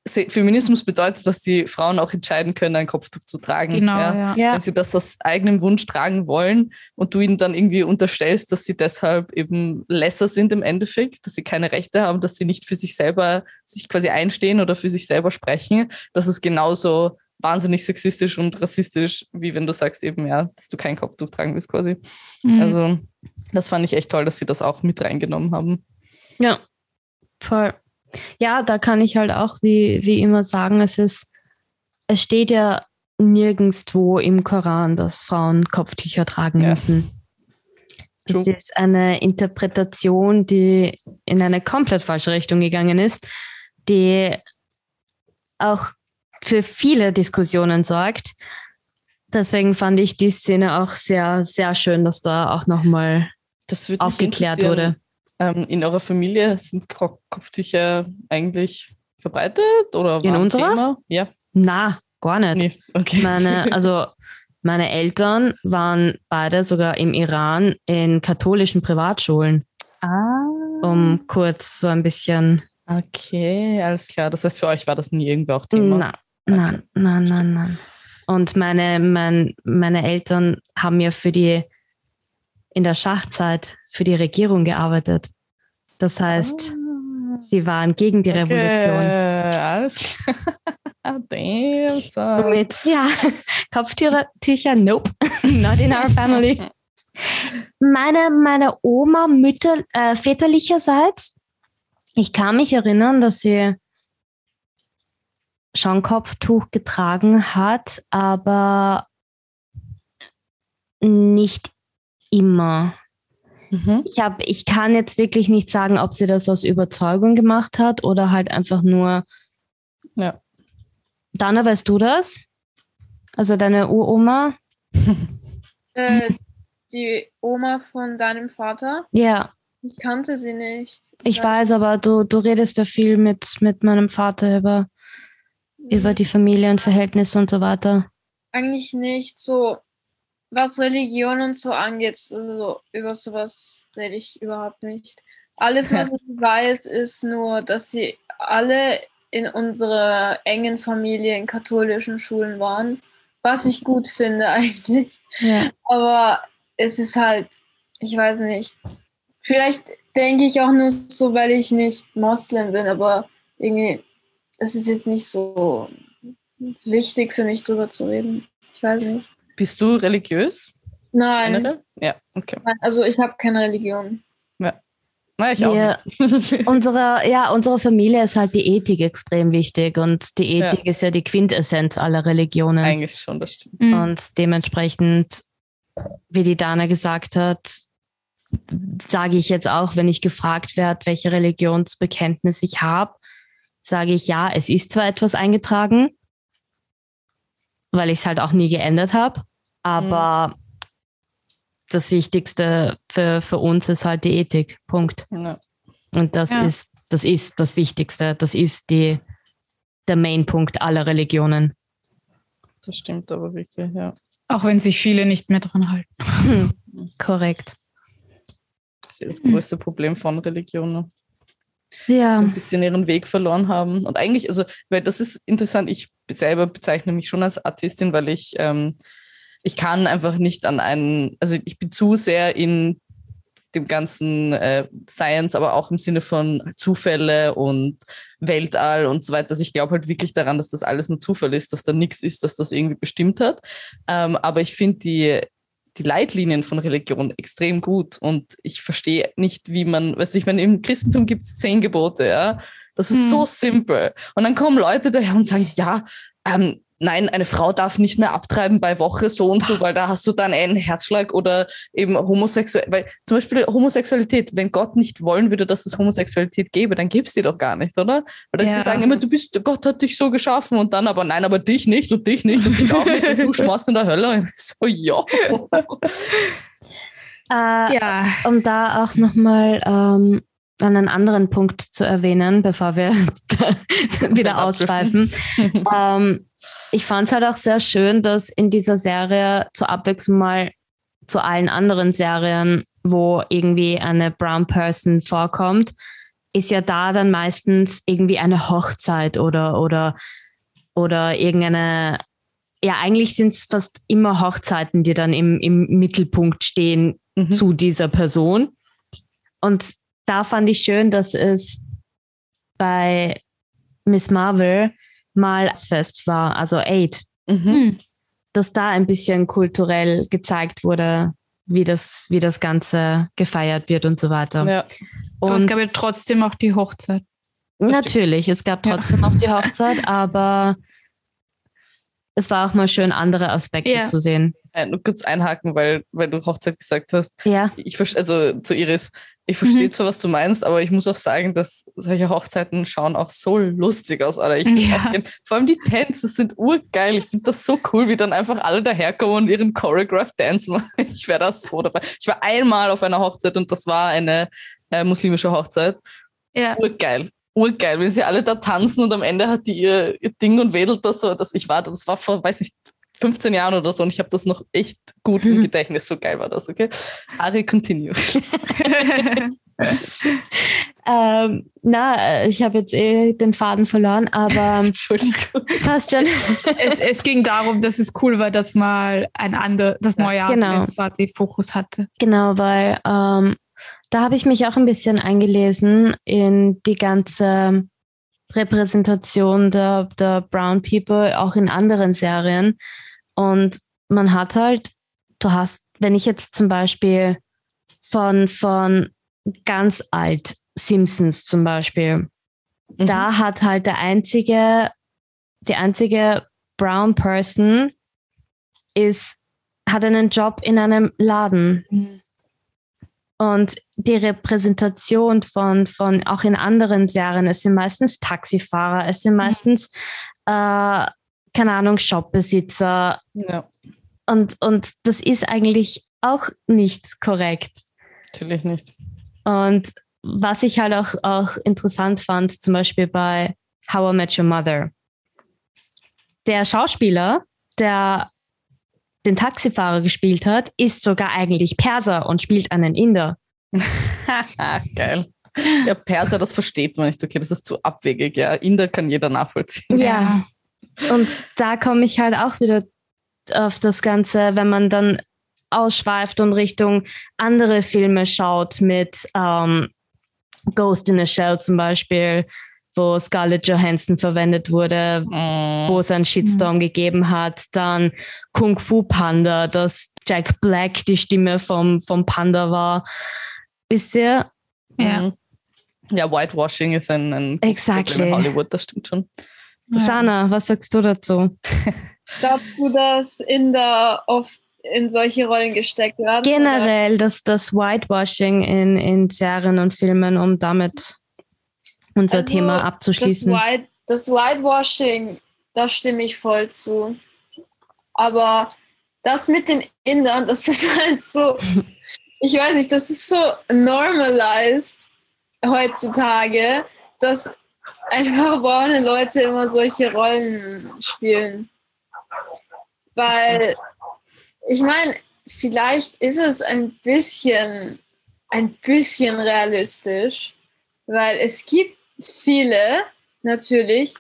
Feminismus bedeutet, dass die Frauen auch entscheiden können, ein Kopftuch zu tragen. Genau, ja. ja. ja. Wenn sie das aus eigenem Wunsch tragen wollen und du ihnen dann irgendwie unterstellst, dass sie deshalb eben lesser sind im Endeffekt, dass sie keine Rechte haben, dass sie nicht für sich selber sich quasi einstehen oder für sich selber sprechen, das ist genauso wahnsinnig sexistisch und rassistisch, wie wenn du sagst eben, ja, dass du kein Kopftuch tragen willst quasi. Mhm. Also das fand ich echt toll, dass sie das auch mit reingenommen haben. Ja, voll. Ja, da kann ich halt auch wie, wie immer sagen, es ist, es steht ja nirgendwo im Koran, dass Frauen Kopftücher tragen Ja. müssen. Das True. ist eine Interpretation, die in eine komplett falsche Richtung gegangen ist, die auch für viele Diskussionen sorgt. Deswegen fand ich die Szene auch sehr, sehr schön, dass da auch nochmal aufgeklärt wurde. Ähm, in eurer Familie sind Ko- Kopftücher eigentlich verbreitet oder In unserer? Thema? Ja, Na, gar nicht. nee, okay. Meine, *laughs* also meine Eltern waren beide sogar im Iran in katholischen Privatschulen, ah. um kurz so ein bisschen. Okay, alles klar. Das heißt, für euch war das nie irgendwie auch Thema. Nein, nein, nein, nein, nein. Und meine, mein, meine Eltern haben ja für die in der Schachzeit für die Regierung gearbeitet. Das heißt, sie waren gegen die Revolution. Okay, alles klar. *laughs* Damn, son. Somit, ja, *laughs* Kopftücher, nope, *laughs* not in our family. Meine, meine Oma mütter, äh, väterlicherseits, ich kann mich erinnern, dass sie schon Kopftuch getragen hat, aber nicht immer. Mhm. Ich, hab, ich kann jetzt wirklich nicht sagen, ob sie das aus Überzeugung gemacht hat oder halt einfach nur. Ja. Dana, weißt du das? Also deine Uroma? *laughs* Äh, die Oma von deinem Vater? Ja, Ich kannte sie nicht. ich weiß, aber du, du redest ja viel mit, mit meinem Vater über, über die Familienverhältnisse und so weiter. Eigentlich nicht so, was Religion und so angeht. Also über sowas rede ich überhaupt nicht. Alles, was *laughs* ich weiß, ist nur, dass sie alle in unserer engen Familie in katholischen Schulen waren. Was ich gut finde *laughs* eigentlich. Ja. Aber es ist halt, ich weiß nicht. Vielleicht denke ich auch nur so, weil ich nicht Moslem bin, aber irgendwie, das ist jetzt nicht so wichtig für mich drüber zu reden. Ich weiß nicht. Bist du religiös? Nein, generell? Ja, okay. nein also ich habe keine Religion. Na, ich auch nicht. *laughs* Unsere, ja, unsere Familie ist halt die Ethik extrem wichtig und die Ethik ist ja die Quintessenz aller Religionen. Eigentlich schon, das stimmt. Mhm. Und dementsprechend, wie die Dana gesagt hat, sage ich jetzt auch, wenn ich gefragt werde, welche Religionsbekenntnis ich habe, sage ich ja, es ist zwar etwas eingetragen, weil ich es halt auch nie geändert habe, aber das Wichtigste für, für uns ist halt die Ethik. Punkt. Ja. Und das Ja. ist, das ist das Wichtigste. Das ist die, der Mainpunkt aller Religionen. Das stimmt aber wirklich, ja. Auch wenn sich viele nicht mehr dran halten. *laughs* Korrekt. Das ist das größte Problem von Religionen. Ja. so ein bisschen ihren Weg verloren haben. Und eigentlich, also, weil das ist interessant, ich selber bezeichne mich schon als Artistin, weil ich, ähm, ich kann einfach nicht an einen, also ich bin zu sehr in dem ganzen äh, Science, aber auch im Sinne von Zufälle und Weltall und so weiter. Also ich glaube halt wirklich daran, dass das alles nur Zufall ist, dass da nichts ist, dass das irgendwie bestimmt hat. Ähm, aber ich finde die, die Leitlinien von Religion extrem gut und ich verstehe nicht, wie man, weißt du, ich meine, im Christentum gibt es zehn Gebote, ja. Das ist Hm. so simpel. Und dann kommen Leute daher und sagen, ja, ähm, nein, eine Frau darf nicht mehr abtreiben bei Woche so und so, weil da hast du dann einen Herzschlag oder eben homosexuell, weil zum Beispiel Homosexualität, wenn Gott nicht wollen würde, dass es Homosexualität gäbe, dann gäbe es die doch gar nicht, oder? Weil das Ja. sie sagen immer, du bist, Gott hat dich so geschaffen und dann aber nein, aber dich nicht und dich nicht und dich auch nicht und du *laughs* schmorst in der Hölle. *laughs* So, ja. *laughs* Äh, Ja. Um da auch nochmal ähm, einen anderen Punkt zu erwähnen, bevor wir wieder ausschweifen. ähm, ich fand es halt auch sehr schön, dass in dieser Serie zur Abwechslung mal zu allen anderen Serien, wo irgendwie eine Brown Person vorkommt, ist ja da dann meistens irgendwie eine Hochzeit oder, oder, oder irgendeine, ja, eigentlich sind es fast immer Hochzeiten, die dann im, im Mittelpunkt stehen Mhm. zu dieser Person. Und da fand ich schön, dass es bei Miss Marvel mal als Fest war, also Aid, Mhm. Hm. dass da ein bisschen kulturell gezeigt wurde, wie das, wie das Ganze gefeiert wird und so weiter. Ja. Aber es Und gab ja trotzdem auch die Hochzeit. natürlich, es gab Ja. trotzdem auch die *laughs* Hochzeit, aber es war auch mal schön, andere Aspekte Ja. zu sehen. Nur kurz einhaken, weil, weil du Hochzeit gesagt hast. Ja, Ich also zu Iris, ich verstehe Mhm. zwar, was du meinst, aber ich muss auch sagen, dass solche Hochzeiten schauen auch so lustig aus. Oder ich Ja. vor allem die Tänze sind urgeil. Ich finde das so cool, wie dann einfach alle daherkommen und ihren Choreographed Dance machen. *laughs* Ich wäre da so dabei. Ich war einmal auf einer Hochzeit und das war eine äh, muslimische Hochzeit. Ja. Urgeil. Urgeil, wenn sie alle da tanzen und am Ende hat die ihr, ihr Ding und wedelt das so. Das, ich war, das war vor, weiß ich, 15 Jahren oder so und ich habe das noch echt gut im. *laughs* Gedächtnis. So geil war das, okay? Ari, continue. *laughs* ähm, na, äh, ich habe jetzt eh den Faden verloren, aber *laughs* Entschuldigung. passt schon. es, es ging darum, dass es cool war, dass mal ein anderes, das Neujahrsfest genau. quasi Fokus hatte. Genau, weil ähm, da habe ich mich auch ein bisschen eingelesen in die ganze Repräsentation der, der Brown People, auch in anderen Serien. Und man hat halt, du hast, wenn ich jetzt zum Beispiel von, von ganz alt Simpsons zum Beispiel, Mhm. da hat halt der einzige die einzige Brown Person ist, hat einen Job in einem Laden. Mhm. Und die Repräsentation von, von auch in anderen Serien, es sind meistens Taxifahrer, es sind meistens, äh, keine Ahnung, Shopbesitzer. Ja, Und, und das ist eigentlich auch nicht korrekt. natürlich nicht. Und was ich halt auch, auch interessant fand, zum Beispiel bei How I Met Your Mother. Der Schauspieler, der den Taxifahrer gespielt hat, ist sogar eigentlich Perser und spielt einen Inder. *laughs* Geil. Ja, Perser, das versteht man nicht. Okay, das ist zu abwegig. Ja, Inder kann jeder nachvollziehen. Ja. Und da komme ich halt auch wieder auf das Ganze, wenn man dann ausschweift und Richtung andere Filme schaut mit ähm, Ghost in a Shell zum Beispiel, wo Scarlett Johansson verwendet wurde, Mm, wo es einen Shitstorm gegeben hat. Dann Kung Fu Panda, dass Jack Black die Stimme vom, vom Panda war. Wisst ihr? Ja. mhm. Ja, Whitewashing ist ein, ein Exactly. In Hollywood, das stimmt schon. Shana, was sagst du dazu? *laughs* Glaubst du, dass Inder oft in solche Rollen gesteckt werden? Oder? Generell das, das Whitewashing in, in Serien und Filmen, um damit unser Also, Thema Das, abzuschließen. White, das Whitewashing, da stimme ich voll zu. Aber das mit den Indern, das *laughs* ist halt so, ich weiß nicht, das ist so normalized heutzutage, dass einfach braune Leute immer solche Rollen spielen. Weil, ich meine, vielleicht ist es ein bisschen, ein bisschen realistisch, weil es gibt viele natürlich,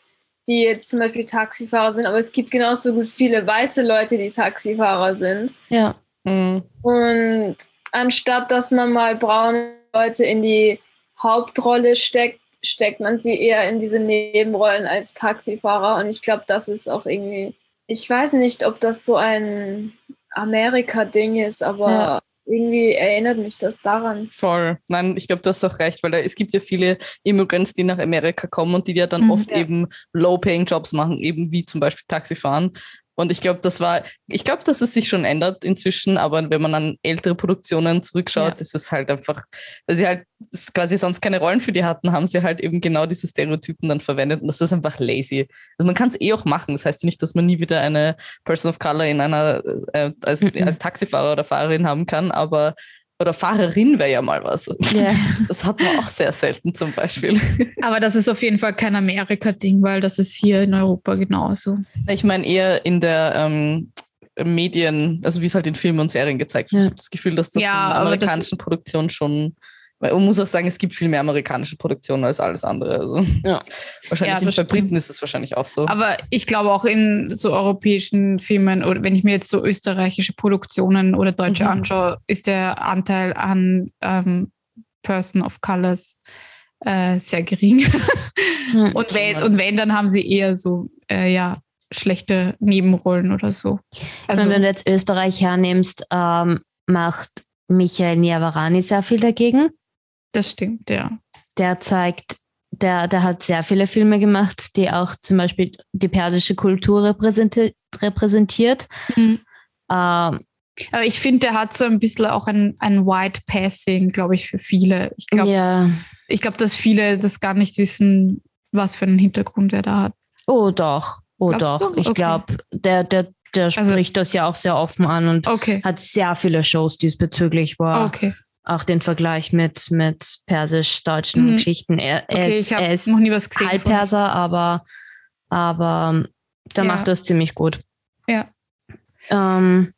die jetzt zum Beispiel Taxifahrer sind, aber es gibt genauso gut viele weiße Leute, die Taxifahrer sind. ja. Mhm. Und anstatt dass man mal braune Leute in die Hauptrolle steckt, steckt man sie eher in diese Nebenrollen als Taxifahrer. Und ich glaube, das ist auch irgendwie, ich weiß nicht, ob das so ein Amerika-Ding ist, aber Ja. Irgendwie erinnert mich das daran. Voll. Nein, ich glaube, du hast auch recht, weil da, es gibt ja viele Immigrants, die nach Amerika kommen und die ja dann Mhm. oft Ja. eben Low-Paying-Jobs machen, eben wie zum Beispiel Taxifahren. Und ich glaube, das war, ich glaube, dass es sich schon ändert inzwischen, aber wenn man an ältere Produktionen zurückschaut, Ja. ist es halt einfach, weil sie halt quasi sonst keine Rollen für die hatten, haben sie halt eben genau diese Stereotypen dann verwendet und das ist einfach lazy. Also man kann es eh auch machen. Das heißt ja nicht, dass man nie wieder eine Person of Color in einer äh, als, Mhm. als Taxifahrer oder Fahrerin haben kann, aber oder Fahrerin wäre ja mal was. Ja. *laughs* Das hat man auch sehr selten zum Beispiel. Aber das ist auf jeden Fall kein Amerika-Ding, weil das ist hier in Europa genauso. Ich meine eher in der ähm, Medien, also wie es halt in Filmen und Serien gezeigt wird. Ja. Ich habe das Gefühl, dass das Ja, in aber das- amerikanischen Produktionen schon, man muss auch sagen, es gibt viel mehr amerikanische Produktionen als alles andere. Also Ja. wahrscheinlich Ja, bei stimmt. Briten ist es wahrscheinlich auch so. Aber ich glaube auch in so europäischen Filmen oder wenn ich mir jetzt so österreichische Produktionen oder deutsche Mhm. anschaue, ist der Anteil an ähm, Person of Colors äh, sehr gering. *laughs* und, wenn, und wenn, dann haben sie eher so äh, ja, schlechte Nebenrollen oder so. Also, Wenn du jetzt Österreich hernimmst, ähm, macht Michael Niavarani sehr viel dagegen. Das stimmt, ja. Der zeigt, der, der hat sehr viele Filme gemacht, die auch zum Beispiel die persische Kultur repräsenti repräsentiert. Mhm. Ähm, Aber ich finde, der hat so ein bisschen auch ein, ein White Passing, glaube ich, für viele. Ich glaube, ja. ich glaube, dass viele das gar nicht wissen, was für einen Hintergrund er da hat. Oh doch, oh Glaubst doch. du? Ich Okay. glaube, der, der, der Also- spricht das ja auch sehr offen an und Okay. hat sehr viele Shows diesbezüglich, wo er Okay. Auch den Vergleich mit, mit persisch-deutschen Mhm. Geschichten. Er, Okay, ist, ich er ist noch nie was gesehen. von- Halbperser, aber, aber ähm, der Ja. macht das ziemlich gut. Ja. Ähm,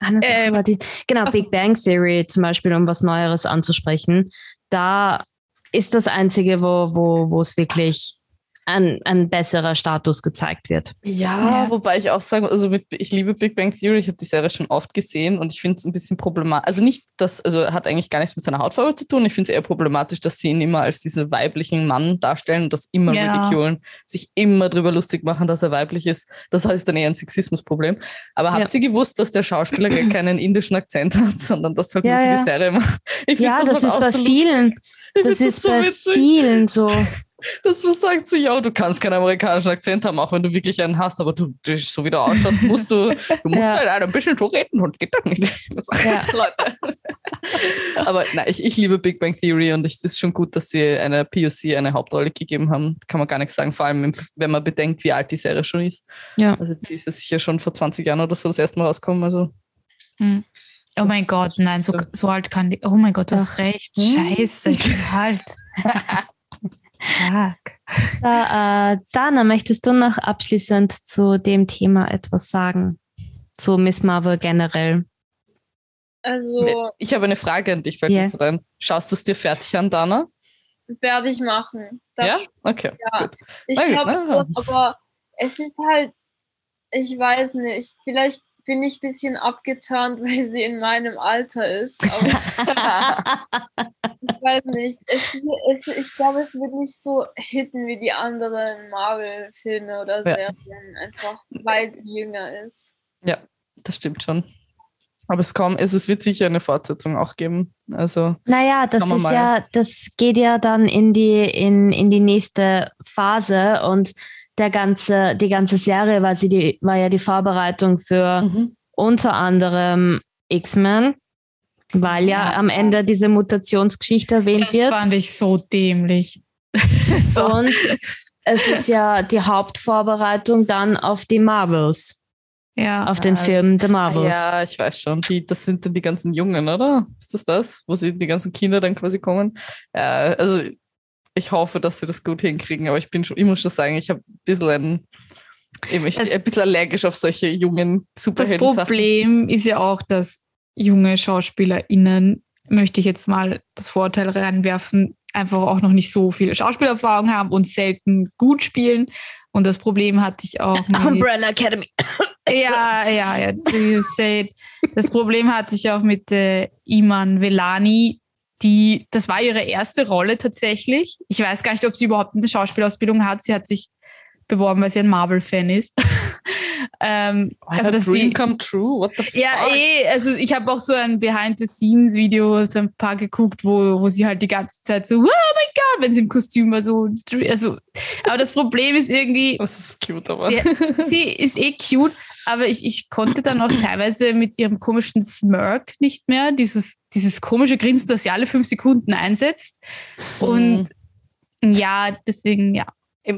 war die, genau, ach so. Big Bang Theory zum Beispiel, um was Neueres anzusprechen. Da ist das Einzige, wo, wo, wo es wirklich ein, ein besserer Status gezeigt wird. Ja, Ja. wobei ich auch sagen, also mit, ich liebe Big Bang Theory, ich habe die Serie schon oft gesehen und ich finde es ein bisschen problematisch. Also nicht, dass, also hat eigentlich gar nichts mit seiner Hautfarbe zu tun. Ich finde es eher problematisch, dass sie ihn immer als diesen weiblichen Mann darstellen und das immer Ja. ridiculen, sich immer drüber lustig machen, dass er weiblich ist. Das heißt dann eher ein Sexismusproblem. Aber habt Ja. ihr gewusst, dass der Schauspieler gar keinen indischen Akzent hat, sondern das halt Ja, nur für ja. die Serie macht? Ich Ja, das, halt ist auch bei vielen, Ich das find ist so bei witzig. vielen so. Das sagt sich auch, du kannst keinen amerikanischen Akzent haben, auch wenn du wirklich einen hast, aber du, du so wie du ausschaust, musst du, du musst Ja. halt ein bisschen so reden und geht doch nicht. Ja. Leute. Aber nein, ich, ich liebe Big Bang Theory und es ist schon gut, dass sie eine POC eine Hauptrolle gegeben haben. Kann man gar nichts sagen, vor allem wenn man bedenkt, wie alt die Serie schon ist. Ja. Also die ist ja sicher schon vor 20 Jahren oder so das erste Mal rausgekommen. Also Hm. Oh mein Gott, nein, so, so alt kann die. Oh mein Gott, du hast recht. Hm. Scheiße, ich bin alt. Fuck. Da, *laughs* äh, Dana, möchtest du noch abschließend zu dem Thema etwas sagen? Zu Miss Marvel generell? Also ich habe eine Frage an dich, fällt Ja. mir gerade ein. Schaust du es dir fertig an, Dana? werde ich machen. Das ja? Okay, Ja. gut. Ich glaube, aber es ist halt, ich weiß nicht, vielleicht bin ich ein bisschen abgeturnt, *laughs* weil sie in meinem Alter ist. Aber *laughs* ich weiß nicht. Es, es, ich glaube, es wird nicht so hitten wie die anderen Marvel-Filme oder Ja. Serien, einfach weil sie jünger ist. Das stimmt schon. Aber es kommt, es wird sicher eine Fortsetzung auch geben. Also Naja, das ist mal. ja, das geht ja dann in die, in, in die nächste Phase und der ganze, die ganze Serie war, sie die, war ja die Vorbereitung für Mhm. unter anderem X-Men, weil ja, Ja. am Ende diese Mutationsgeschichte erwähnt Das wird. fand ich so dämlich. *laughs* so. Und es ist ja die Hauptvorbereitung dann auf die Marvels, Ja. auf den Film The Marvels. ja, ich weiß schon. Die, das sind dann die ganzen Jungen, oder? Ist das das, wo sie die ganzen Kinder dann quasi kommen? Ja, also ich hoffe, dass sie das gut hinkriegen, aber ich bin schon, ich muss schon sagen, ich habe ein bisschen ein, eben, ich, Das- ein bisschen allergisch auf solche jungen Das Superhelden. Problem ist ja auch, dass junge SchauspielerInnen, möchte ich jetzt mal das Vorteil reinwerfen, einfach auch noch nicht so viel Schauspielerfahrung haben und selten gut spielen. Und das Problem hatte ich auch mit, Umbrella Academy. ja, ja, ja, do you say it. Das Problem hatte ich auch mit äh, Iman Velani, die, das war ihre erste Rolle tatsächlich. Ich weiß gar nicht, ob sie überhaupt eine Schauspielausbildung hat. Sie hat sich beworben, weil sie ein Marvel-Fan ist. *laughs* ähm, also das dass Dream die, come true, what the fuck? ja, eh, also ich habe auch so ein Behind-the-Scenes-Video, so ein paar geguckt, wo, wo sie halt die ganze Zeit so, oh mein Gott, wenn sie im Kostüm war, so, also, aber das Problem ist irgendwie, Das ist cute, aber. Ja. sie ist eh cute, aber ich, ich konnte dann auch teilweise mit ihrem komischen Smirk nicht mehr, dieses, dieses komische Grinsen, das sie alle fünf Sekunden einsetzt. Und ja, deswegen, ja.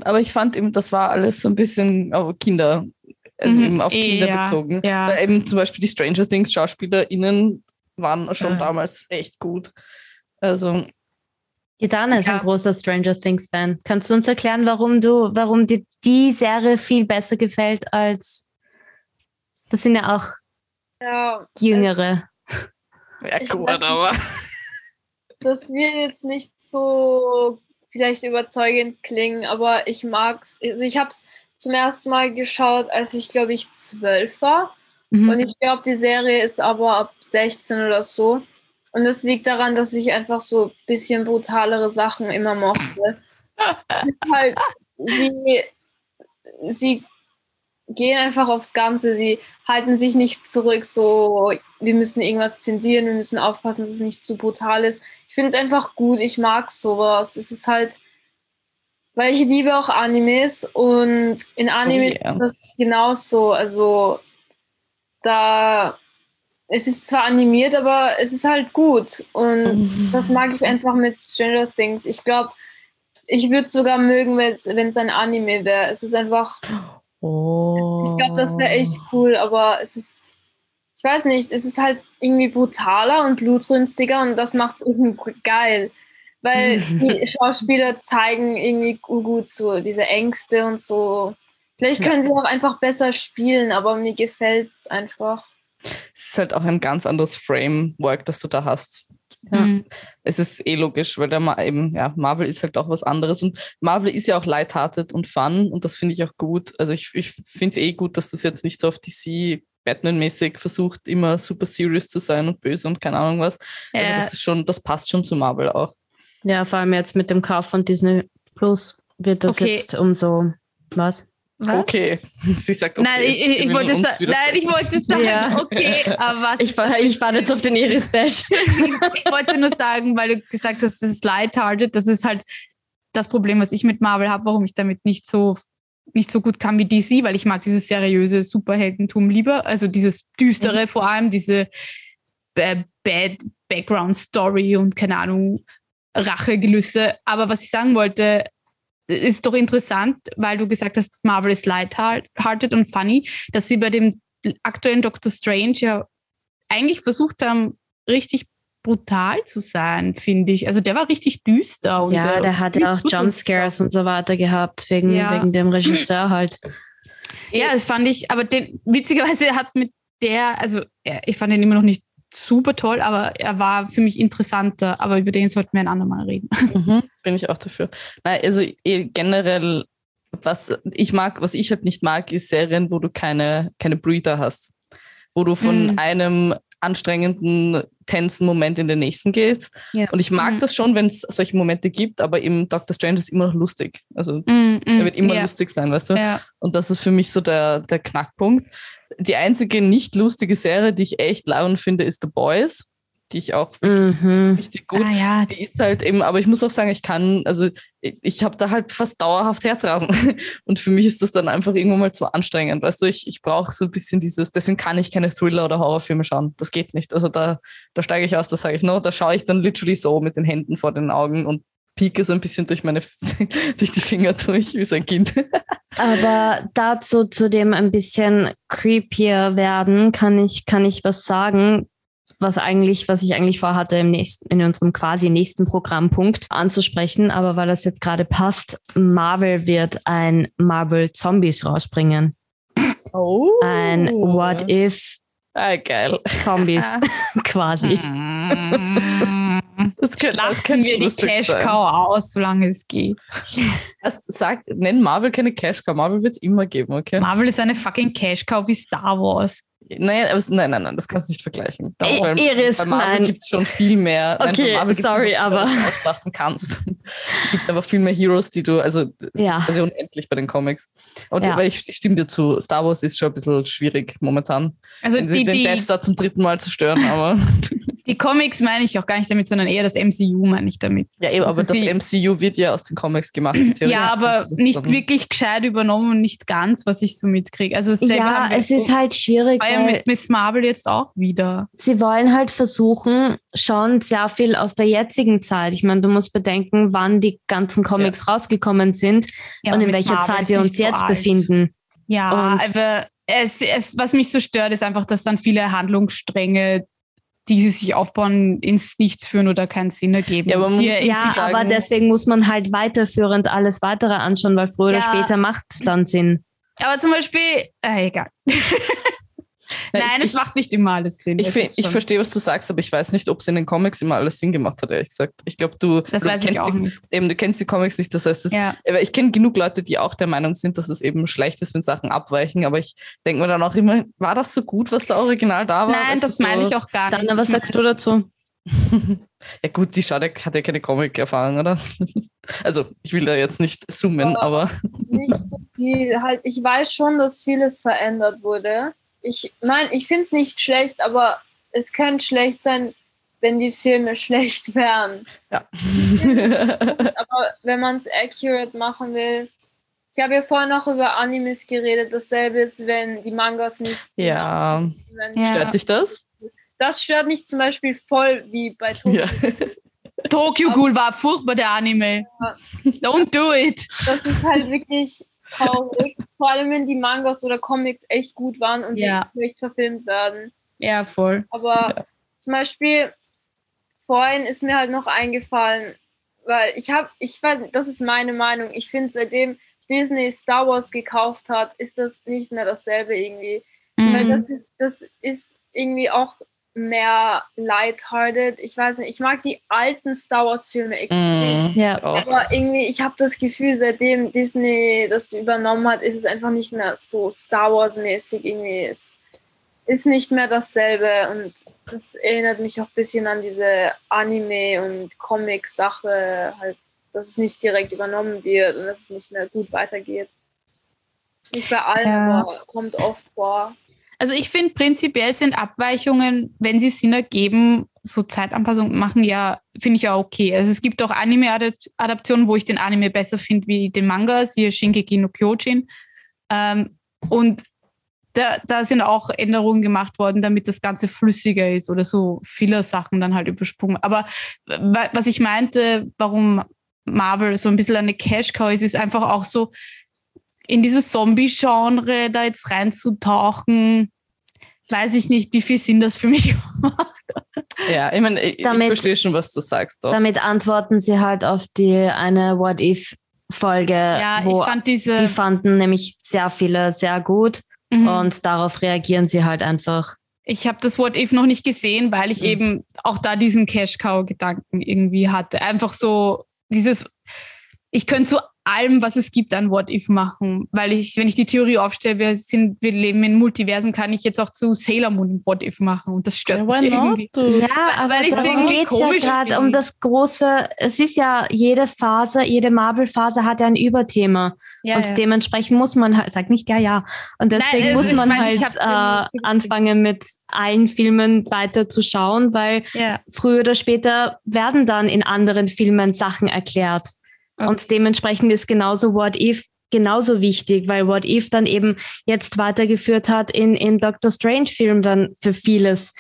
Aber ich fand eben, das war alles so ein bisschen oh, Kinder, also Mhm, eben auf eh, Kinder ja, bezogen. ja. Weil eben zum Beispiel die Stranger Things SchauspielerInnen waren schon Ja. damals echt gut. Also, Die Dana ist Ja. ein großer Stranger Things Fan. Kannst du uns erklären, warum du, warum dir die Serie viel besser gefällt als das sind ja auch Ja, Jüngere. ja gut, aber. das wird jetzt nicht so vielleicht überzeugend klingen, aber ich mag's. Also ich habe es zum ersten Mal geschaut, als ich glaube ich zwölf war. Mhm. Und ich glaube, die Serie ist aber ab 16 oder so. Und das liegt daran, dass ich einfach so ein bisschen brutalere Sachen immer mochte. *laughs* halt, sie, sie gehen einfach aufs Ganze. Sie halten sich nicht zurück, so, wir müssen irgendwas zensieren, wir müssen aufpassen, dass es nicht zu brutal ist. Ich finde es einfach gut, ich mag sowas. Es ist halt, weil ich liebe auch Animes und in Anime Oh yeah. ist das genauso. Also da es ist zwar animiert, aber es ist halt gut. Und das mag ich einfach mit Stranger Things. Ich glaube, ich würde es sogar mögen, wenn es ein Anime wäre. Es ist einfach, Oh. ich glaube, das wäre echt cool, aber es ist, ich weiß nicht, es ist halt irgendwie brutaler und blutrünstiger und das macht es irgendwie geil. Weil *laughs* die Schauspieler zeigen irgendwie gut so diese Ängste und so. Vielleicht können sie auch einfach besser spielen, aber mir gefällt es einfach. Es ist halt auch ein ganz anderes Framework, das du da hast. Ja. Mhm. Es ist eh logisch, weil der Ma eben, ja, Marvel ist halt auch was anderes und Marvel ist ja auch lighthearted und fun und das finde ich auch gut. Also ich, ich finde es eh gut, dass das jetzt nicht so auf DC Batman-mäßig versucht, immer super serious zu sein und böse und keine Ahnung was. Also Ja. das ist schon, das passt schon zu Marvel auch. Ja, vor allem jetzt mit dem Kauf von Disney Plus wird das Okay. jetzt umso was? Was? Okay. *laughs* Sie sagt okay. Nein, ich, ich, wollte sa- nein, ich wollte sagen, Ja. okay, aber *laughs* was Ich, war- ich warte jetzt auf den Iris Bash. *laughs* ich wollte nur sagen, weil du gesagt hast, das ist lighthearted, das ist halt das Problem, was ich mit Marvel habe, warum ich damit nicht so nicht so gut kann wie DC, weil ich mag dieses seriöse Superheldentum lieber, also dieses düstere mhm. vor allem, diese äh, Bad Background Story und keine Ahnung, Rachegelüsse. Aber was ich sagen wollte, ist doch interessant, weil du gesagt hast, Marvel ist lighthearted und funny, dass sie bei dem aktuellen Doctor Strange ja eigentlich versucht haben, richtig brutal zu sein, finde ich. Also der war richtig düster. Und ja, der hatte auch Jumpscares und so weiter gehabt, wegen, ja. wegen dem Regisseur halt. Ja, das fand ich, aber den, witzigerweise hat mit der, also ich fand ihn immer noch nicht super toll, aber er war für mich interessanter. Aber über den sollten wir ein andermal reden. *laughs* Mhm, bin ich auch dafür. Nein, also eh, generell, was ich mag, was ich halt nicht mag, ist Serien, wo du keine, keine Breather hast. Wo du von mhm. einem anstrengenden, tensen Moment in den nächsten gehst. Ja. Und ich mag mhm. das schon, wenn es solche Momente gibt, aber im Doctor Strange ist immer noch lustig. Also mhm, er wird immer ja. lustig sein, weißt du? Ja. Und das ist für mich so der, der Knackpunkt. Die einzige nicht lustige Serie, die ich echt lauen finde, ist The Boys die ich auch mhm. richtig gut. Ah, ja. Die ist halt eben, aber ich muss auch sagen, ich kann, also ich, ich habe da halt fast dauerhaft Herzrasen. *laughs* Und für mich ist das dann einfach irgendwann mal zu anstrengend. Weißt du, ich, ich brauche so ein bisschen dieses, deswegen kann ich keine Thriller oder Horrorfilme schauen. Das geht nicht. Also da, da steige ich aus, da sage ich, no, da schaue ich dann literally so mit den Händen vor den Augen und pieke so ein bisschen durch meine *laughs* durch die Finger durch, wie so ein Kind. Aber dazu zu dem ein bisschen creepier werden, kann ich, kann ich was sagen. Was eigentlich, was ich eigentlich vorhatte, im nächsten, in unserem quasi nächsten Programmpunkt anzusprechen, aber weil das jetzt gerade passt, Marvel wird ein Marvel Zombies rausbringen. Oh. Ein What If ah, geil. Zombies *laughs* quasi. Das könnte, das könnte wir die Cash Cow aus, solange es geht. Das sagt, nenn Marvel keine Cash Cow. Marvel wird es immer geben, okay? Marvel ist eine fucking Cash Cow wie Star Wars. Nein, nein, nein, nein, das kannst du nicht vergleichen. Da, bei, Iris, bei Marvel gibt es schon viel mehr. Okay, nein, sorry, aber. Du kannst. es gibt einfach viel mehr Heroes, die du, also es ja. ist quasi unendlich bei den Comics. Und ja. aber ich, ich, stimme dir zu, Star Wars ist schon ein bisschen schwierig momentan. Also die, den die, Death Star zum dritten Mal zerstören, aber. *laughs* Die Comics meine ich auch gar nicht damit, sondern eher das MCU meine ich damit. Ja, eben, aber das MCU wird ja aus den Comics gemacht. Ja, aber nicht wirklich gescheit übernommen und nicht ganz, was ich so mitkriege. Also ja, es ist halt schwierig. War ja mit Miss Marvel jetzt auch wieder. Sie wollen halt versuchen, schon sehr viel aus der jetzigen Zeit. Ich meine, du musst bedenken, wann die ganzen Comics ja. rausgekommen sind ja, und in Miss welcher Marvel Zeit wir uns so jetzt alt. befinden. Ja, und aber es, es, was mich so stört, ist einfach, dass dann viele Handlungsstränge die sie sich aufbauen, ins Nichts führen oder keinen Sinn ergeben. Ja, aber, muss, ja, aber deswegen muss man halt weiterführend alles weitere anschauen, weil früher ja. oder später macht es dann Sinn. Aber zum Beispiel, äh, egal. *laughs* Nein, ich, es macht nicht immer alles Sinn. Ich, ich verstehe, was du sagst, aber ich weiß nicht, ob es in den Comics immer alles Sinn gemacht hat, ehrlich gesagt. Ich glaube, du, das du weiß kennst die, nicht. Eben, du kennst die Comics nicht. Das heißt, das, ja. ich kenne genug Leute, die auch der Meinung sind, dass es eben schlecht ist, wenn Sachen abweichen. Aber ich denke mir dann auch immer, war das so gut, was da original da war? Nein, das meine ich auch gar nicht. Dann, was sagst du dazu? *laughs* ja gut, die Schade hat ja keine Comic-Erfahrung, oder? *laughs* also ich will da jetzt nicht zoomen, aber... nicht so viel. Halt, ich weiß schon, dass vieles verändert wurde ich meine, ich finde es nicht schlecht, aber es könnte schlecht sein, wenn die Filme *laughs* schlecht wären. Ja. *laughs* aber wenn man es accurate machen will, ich habe ja vorher noch über Animes geredet. Dasselbe ist, wenn die Mangas nicht. Ja. Wenn, Stört sich das? Das stört mich zum Beispiel voll, wie bei Tokyo. Ja. *laughs* Tokyo Ghoul war furchtbar, der Anime. Ja. Don't do it. Das ist halt wirklich traurig. *laughs* Vor allem, wenn die Mangas oder Comics echt gut waren und ja. sie nicht verfilmt werden. Ja, voll. Aber ja. zum Beispiel, vorhin ist mir halt noch eingefallen, weil ich habe, ich weiß, das ist meine Meinung. Ich finde, seitdem Disney Star Wars gekauft hat, ist das nicht mehr dasselbe irgendwie. Mhm. Weil das ist, das ist irgendwie auch mehr lighthearted. Ich weiß nicht, ich mag die alten Star Wars-Filme extrem. Mm, ja, aber irgendwie, ich habe das Gefühl, seitdem Disney das übernommen hat, ist es einfach nicht mehr so Star Wars-mäßig. Irgendwie ist, ist nicht mehr dasselbe. Und das erinnert mich auch ein bisschen an diese Anime- und Comic-Sache, halt, dass es nicht direkt übernommen wird und dass es nicht mehr gut weitergeht. Nicht bei allen, ja. aber kommt oft vor. Also ich finde prinzipiell sind Abweichungen, wenn sie Sinn ergeben, so Zeitanpassungen machen ja, finde ich ja okay. Also es gibt auch Anime-Adaptionen, wo ich den Anime besser finde wie den Manga, siehe Shingeki no Kyojin. Ähm, und da, da sind auch Änderungen gemacht worden, damit das Ganze flüssiger ist oder so viele Sachen dann halt übersprungen. Aber was ich meinte, warum Marvel so ein bisschen eine Cash-Cow ist, ist einfach auch so, in dieses Zombie-Genre da jetzt reinzutauchen, weiß ich nicht, wie viel Sinn das für mich *laughs* macht. Ja, ich meine, ich, damit, ich verstehe schon, was du sagst. Doch. Damit antworten sie halt auf die eine What If Folge, ja, wo fand diese, die fanden nämlich sehr viele sehr gut mhm. und darauf reagieren sie halt einfach. Ich habe das What If noch nicht gesehen, weil ich mhm. eben auch da diesen Cash Cow Gedanken irgendwie hatte. Einfach so dieses ich könnte so allem, was es gibt, ein What-If machen. Weil ich, wenn ich die Theorie aufstelle, wir, sind, wir leben in Multiversen, kann ich jetzt auch zu Sailor Moon ein What-If machen. Und das stört ja, mich irgendwie. Ja, aber weil ich darum geht es ja gerade um das große, es ist ja jede Phase, jede Marvel-Phase hat ja ein Überthema. Ja, und ja. dementsprechend muss man halt, sag nicht ja, ja. Und deswegen Nein, also muss man meine, halt äh, anfangen mit allen Filmen weiter zu schauen, weil früher oder später werden dann in anderen Filmen Sachen erklärt. Okay. Und dementsprechend ist genauso What If genauso wichtig, weil What If dann eben jetzt weitergeführt hat in, in Doctor Strange Film dann für vieles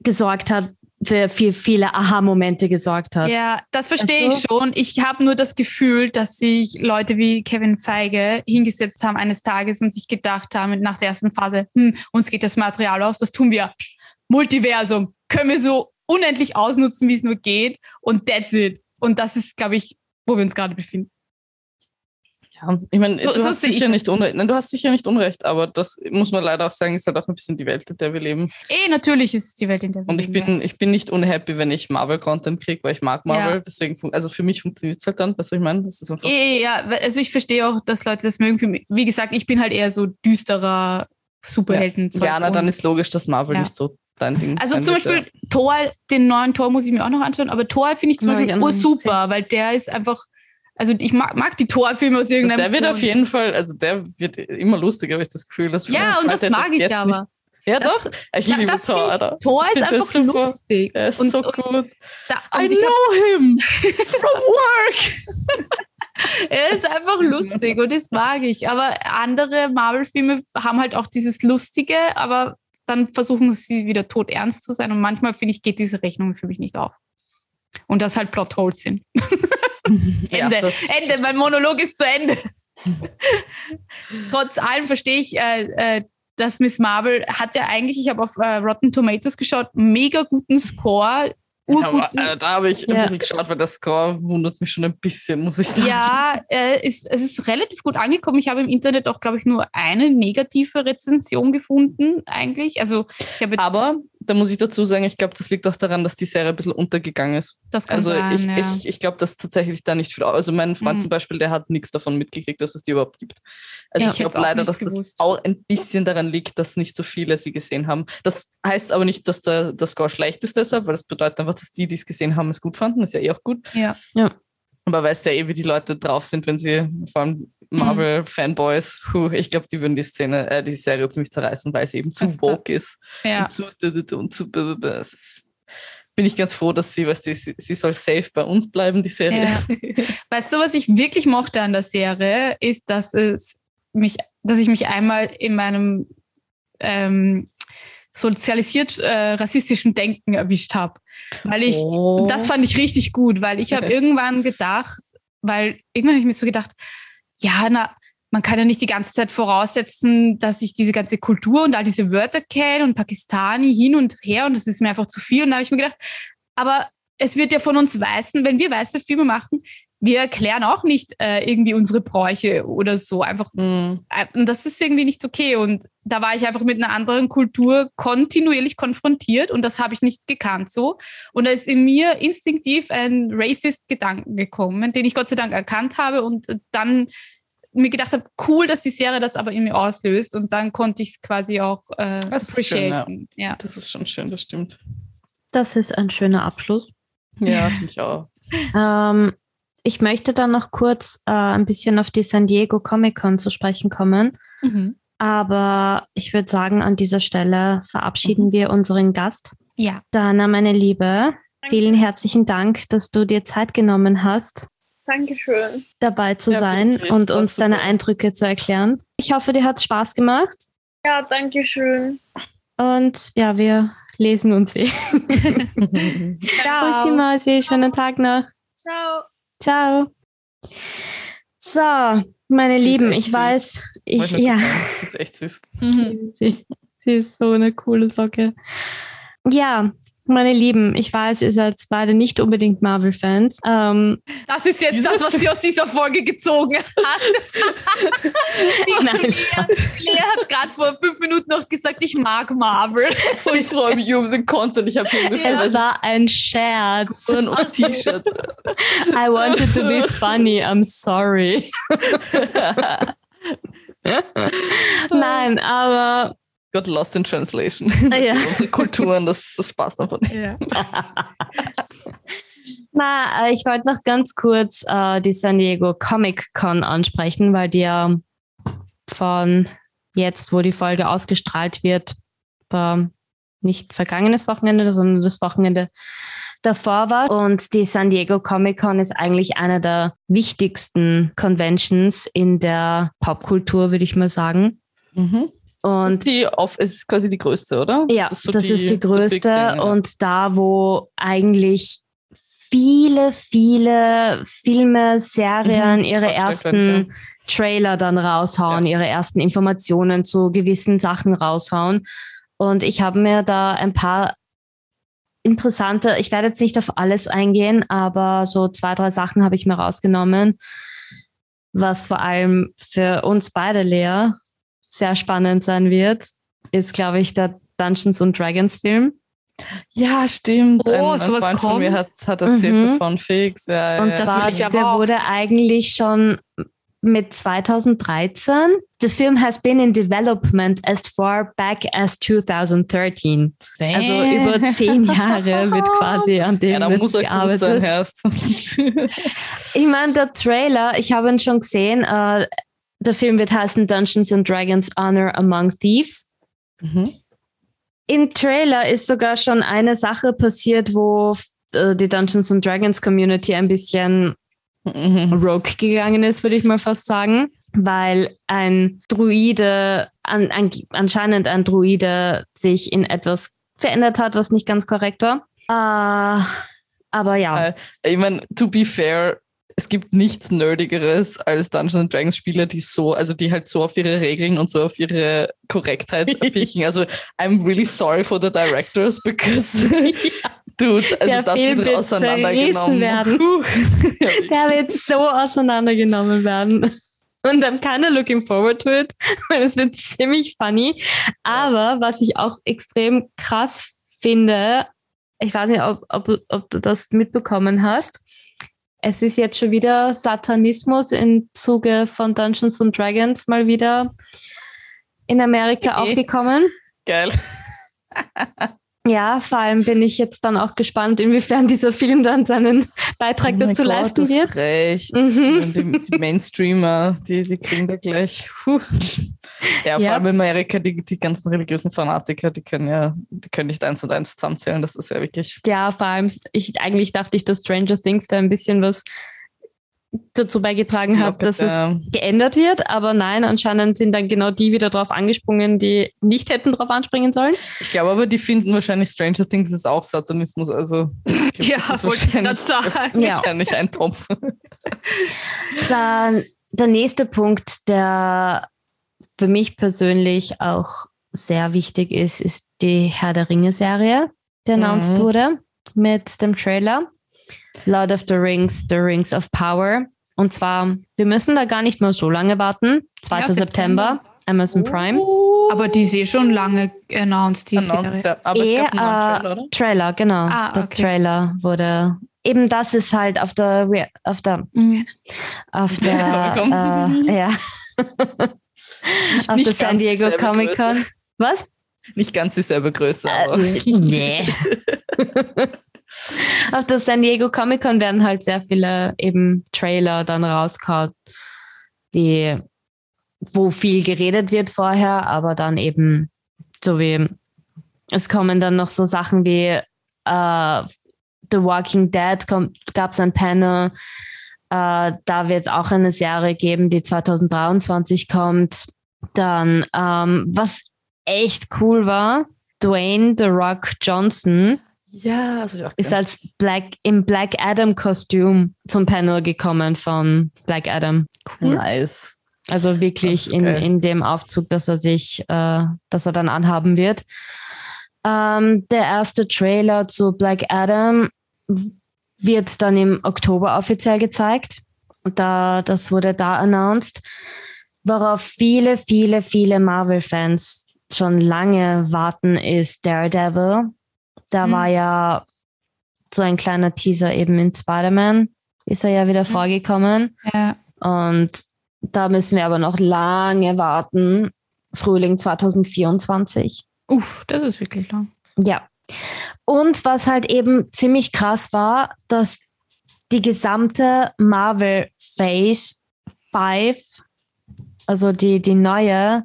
gesorgt hat, für viel, viele Aha-Momente gesorgt hat. Ja, das verstehe ich schon. Ich habe nur das Gefühl, dass sich Leute wie Kevin Feige hingesetzt haben eines Tages und sich gedacht haben nach der ersten Phase, hm, uns geht das Material aus, was tun wir? Multiversum. Können wir so unendlich ausnutzen, wie es nur geht und that's it. Und das ist, glaube ich, wo wir uns gerade befinden. Ja, ich meine, so, du, so hast sicher nicht Unrecht. Nein, du hast sicher nicht Unrecht, aber das muss man leider auch sagen, ist halt auch ein bisschen die Welt, in der wir leben. Eh, natürlich ist es die Welt, in der wir Und ich leben. bin, ich bin nicht unhappy, wenn ich Marvel-Content kriege, weil ich mag Marvel. Ja. Deswegen, also für mich funktioniert es halt dann, weißt du, ich meine? Das ist einfach eh, ja, also ich verstehe auch, dass Leute das mögen. Wie gesagt, ich bin halt eher so düsterer Superhelden. Ja, ja na, dann ist logisch, dass Marvel ja. nicht so dein Ding Also zum Beispiel. Thor, den neuen Thor muss ich mir auch noch anschauen, aber Thor finde ich zum Beispiel oh, super, weil der ist einfach also ich mag, mag die Torfilme aus irgendeinem Der wird Grund. auf jeden Fall, also der wird immer lustiger, habe ich das Gefühl. Das ja, und das mag ich aber. Nicht, ja, das, doch. Ich ja, liebe Thor, Alter. Thor ist einfach lustig. Er ist und, so gut. Da, I know him *laughs* from work. *laughs* er ist einfach lustig und das mag ich. Aber andere Marvel-Filme haben halt auch dieses Lustige, aber dann versuchen sie wieder tot ernst zu sein. Und manchmal, finde ich, geht diese Rechnung für mich nicht auf. Und *laughs* das halt Plotholes sind. Ende, ja, Ende, mein Monolog ist zu Ende. Trotz allem verstehe ich, äh, äh, dass Miss Marvel hat ja eigentlich, ich habe auf äh, Rotten Tomatoes geschaut, mega guten Score urgut. Ja, äh, da habe ich ja. ein bisschen geschaut, weil der Score wundert mich schon ein bisschen, muss ich sagen. Ja, äh, ist, es ist relativ gut angekommen. Ich habe im Internet auch, glaube ich, nur eine negative Rezension gefunden, eigentlich. Also ich habe Aber da muss ich dazu sagen, ich glaube, das liegt auch daran, dass die Serie ein bisschen untergegangen ist. Das kann also sein, ich, ja. ich, ich glaube, dass tatsächlich da nicht viel. Also mein Freund mhm. zum Beispiel, der hat nichts davon mitgekriegt, dass es die überhaupt gibt. Also ja, ich glaube leider, dass gewusst. das auch ein bisschen daran liegt, dass nicht so viele sie gesehen haben. Das heißt aber nicht, dass der, der Score schlecht ist deshalb, weil das bedeutet einfach, dass die, die es gesehen haben, es gut fanden. Das ist ja eh auch gut. Ja. ja. Aber weißt ja eh, wie die Leute drauf sind, wenn sie vor allem Marvel-Fanboys, ich glaube, die würden die Szene, äh, die Serie ziemlich zerreißen, weil sie eben zu also, woke ist. Ja. Und zu, und zu, ist, bin ich ganz froh, dass sie, weißt du, sie, sie soll safe bei uns bleiben, die Serie. Ja. *laughs* Weißt du, was ich wirklich mochte an der Serie, ist, dass es mich, dass ich mich einmal in meinem ähm, sozialisiert äh, rassistischen Denken erwischt habe. Weil ich, oh. das fand ich richtig gut, weil ich habe *laughs* irgendwann gedacht, weil irgendwann habe ich mir so gedacht, ja, na, man kann ja nicht die ganze Zeit voraussetzen, dass ich diese ganze Kultur und all diese Wörter kenne und Pakistani hin und her und das ist mir einfach zu viel. Und da habe ich mir gedacht, aber es wird ja von uns Weißen, wenn wir weiße Filme machen, wir erklären auch nicht äh, irgendwie unsere Bräuche oder so. Einfach, mhm. äh, und das ist irgendwie nicht okay. Und da war ich einfach mit einer anderen Kultur kontinuierlich konfrontiert und das habe ich nicht gekannt so. Und da ist in mir instinktiv ein Racist-Gedanken gekommen, den ich Gott sei Dank erkannt habe und dann mir gedacht habe, cool, dass die Serie das aber in mir auslöst und dann konnte ich es quasi auch äh, das appreciaten. ja. ja. Das ist schon schön, das stimmt. Das ist ein schöner Abschluss. Ja, finde ich auch. ähm, ich möchte dann noch kurz äh, ein bisschen auf die San Diego Comic Con zu sprechen kommen. Mhm. Aber ich würde sagen, an dieser Stelle verabschieden mhm. wir unseren Gast. Ja. Dana, meine Liebe, vielen herzlichen Dank, dass du dir Zeit genommen hast, Dankeschön. dabei zu Ja, sein und uns deine super. Eindrücke zu erklären. Ich hoffe, dir hat es Spaß gemacht Ja, danke schön. und ja, wir lesen uns *laughs* eh. *laughs* Bussi Mausi, schönen Tag noch. Ciao. Ciao. So, meine Sie Lieben, ich süß. weiß, ich, Wollte ja, sagen, Das ist echt süß. Mhm. *laughs* sie, sie ist so eine coole Socke. Ja, meine Lieben, ich weiß, ihr seid beide nicht unbedingt Marvel-Fans. Ähm, Das ist jetzt das, was sie aus dieser Folge gezogen hat. *laughs* Die Nein, Lea, hat gerade vor fünf Minuten noch gesagt, ich mag Marvel. Ich freue mich über den Content. Ich habe hier ungefähr es war ein Scherz. so ein T-Shirt. I wanted to be funny, I'm sorry. *laughs* Nein, aber Got lost in translation. *laughs* Ja. Unsere Kulturen, das, das passt einfach nicht. Ja. *laughs* Na, äh, ich wollte noch ganz kurz äh, die San Diego Comic Con ansprechen, weil die ja von jetzt, wo die Folge ausgestrahlt wird, äh, nicht vergangenes Wochenende, sondern das Wochenende davor war. Und die San Diego Comic Con ist eigentlich eine der wichtigsten Conventions in der Popkultur, würde ich mal sagen. Mhm. Das Und ist die ist quasi die größte, oder? ja, das ist, so die, the big größte thing, ja. und da, wo eigentlich viele, viele Filme, Serien Mhm, ihre ersten werden, Trailer dann raushauen, ihre ersten Informationen zu gewissen Sachen raushauen. Und ich habe mir da ein paar interessante, ich werde jetzt nicht auf alles eingehen, aber so zwei, drei Sachen habe ich mir rausgenommen, was vor allem für uns beide, Lea, sehr spannend sein wird, ist, glaube ich, der Dungeons and Dragons Film. Ja, stimmt. Oh, ein, ein sowas Freund von mir kommt? hat, hat erzählt Mhm. davon, fix. Ja, Und ja. Zwar, der auch. wurde eigentlich schon mit 2013. The film has been in development as far back as 2013. Also über zehn Jahre wird quasi an dem *laughs* Ja, da muss er gut sein, gearbeitet. Ich meine, der Trailer, ich habe ihn schon gesehen. Äh, der Film wird heißen Dungeons and Dragons Honor Among Thieves. mhm. Im Trailer ist sogar schon eine Sache passiert, wo äh, die Dungeons and Dragons Community ein bisschen Mhm. rogue gegangen ist, würde ich mal fast sagen, weil ein Druide, an, an, anscheinend ein Druide sich in etwas verändert hat, was nicht ganz korrekt war. Äh, aber ja, Äh, Ich meine, to be fair, es gibt nichts Nerdigeres als Dungeons and Dragons Spieler, die so, also die halt so auf ihre Regeln und so auf ihre Korrektheit *laughs* picken. Also I'm really sorry for the directors *laughs* because *laughs* dude, also Der das Film wird auseinandergenommen. werden. Ja, der wird so auseinandergenommen werden. Und I'm kind of looking forward to it, weil es wird ziemlich funny. Aber was ich auch extrem krass finde, ich weiß nicht, ob, ob, ob du das mitbekommen hast. Es ist jetzt schon wieder Satanismus im Zuge von Dungeons and Dragons mal wieder in Amerika Okay. aufgekommen. Geil. *laughs* Ja, vor allem bin ich jetzt dann auch gespannt, inwiefern dieser Film dann seinen Beitrag Oh dazu Gott, leisten wird. recht. Mhm. Die, die Mainstreamer, die, die kriegen da gleich. Puh. Ja, vor Ja. allem in Amerika, die, die ganzen religiösen Fanatiker, die können ja, die können nicht eins und eins zusammenzählen. Das ist ja wirklich. Ja, vor allem, ich, eigentlich dachte ich, dass Stranger Things da ein bisschen was dazu beigetragen hat, dass es geändert wird. Aber nein, anscheinend sind dann genau die wieder drauf angesprungen, die nicht hätten drauf anspringen sollen. Ich glaube aber, die finden wahrscheinlich Stranger Things ist auch Satanismus. Also *laughs* glaub, Ja, das ist wollte ich gerade wahrscheinlich, sagen. Ja. wahrscheinlich ein Topf. Dann der nächste Punkt, der für mich persönlich auch sehr wichtig ist, ist die Herr der Ringe-Serie, die announced Mhm. wurde mit dem Trailer. Lord of the Rings, The Rings of Power. Und zwar, wir müssen da gar nicht mehr so lange warten. 2. Ja, September, September. Amazon Prime. Aber die ist eh schon lange announced, die Announced, Serie. ja. Aber es gab einen Trailer, oder? Trailer, genau. Ah, der okay. Trailer wurde. Eben das ist halt auf der auf der Mhm. auf *laughs* der äh, ja *laughs* Nicht, auf nicht der San Diego Comic Con. Größe. Was? Nicht ganz dieselbe Größe, aber. Äh, nee. *laughs* *laughs* Auf der San Diego Comic Con werden halt sehr viele eben Trailer dann rausgehauen, die, wo viel geredet wird vorher, aber dann eben so wie es kommen dann noch so Sachen wie äh, The Walking Dead, gab es ein Panel. Äh, da wird es auch eine Serie geben, die 2023 kommt. Dann, ähm, was echt cool war, Dwayne The Rock Johnson ja, ist als Black im Black Adam Kostüm zum Panel gekommen von Black Adam. Cool. Nice. Also wirklich in, in dem Aufzug, dass er sich, äh, dass er dann anhaben wird. Ähm, der erste Trailer zu Black Adam wird dann im Oktober offiziell gezeigt. Da, das wurde da announced, worauf viele, viele, viele Marvel-Fans schon lange warten, ist Daredevil. Da mhm. war ja so ein kleiner Teaser eben in Spider-Man, ist er ja wieder mhm. vorgekommen. Ja. Und da müssen wir aber noch lange warten. Frühling 2024. Uff, das ist wirklich lang. Ja. Und was halt eben ziemlich krass war, dass die gesamte Marvel Phase 5, also die, die neue,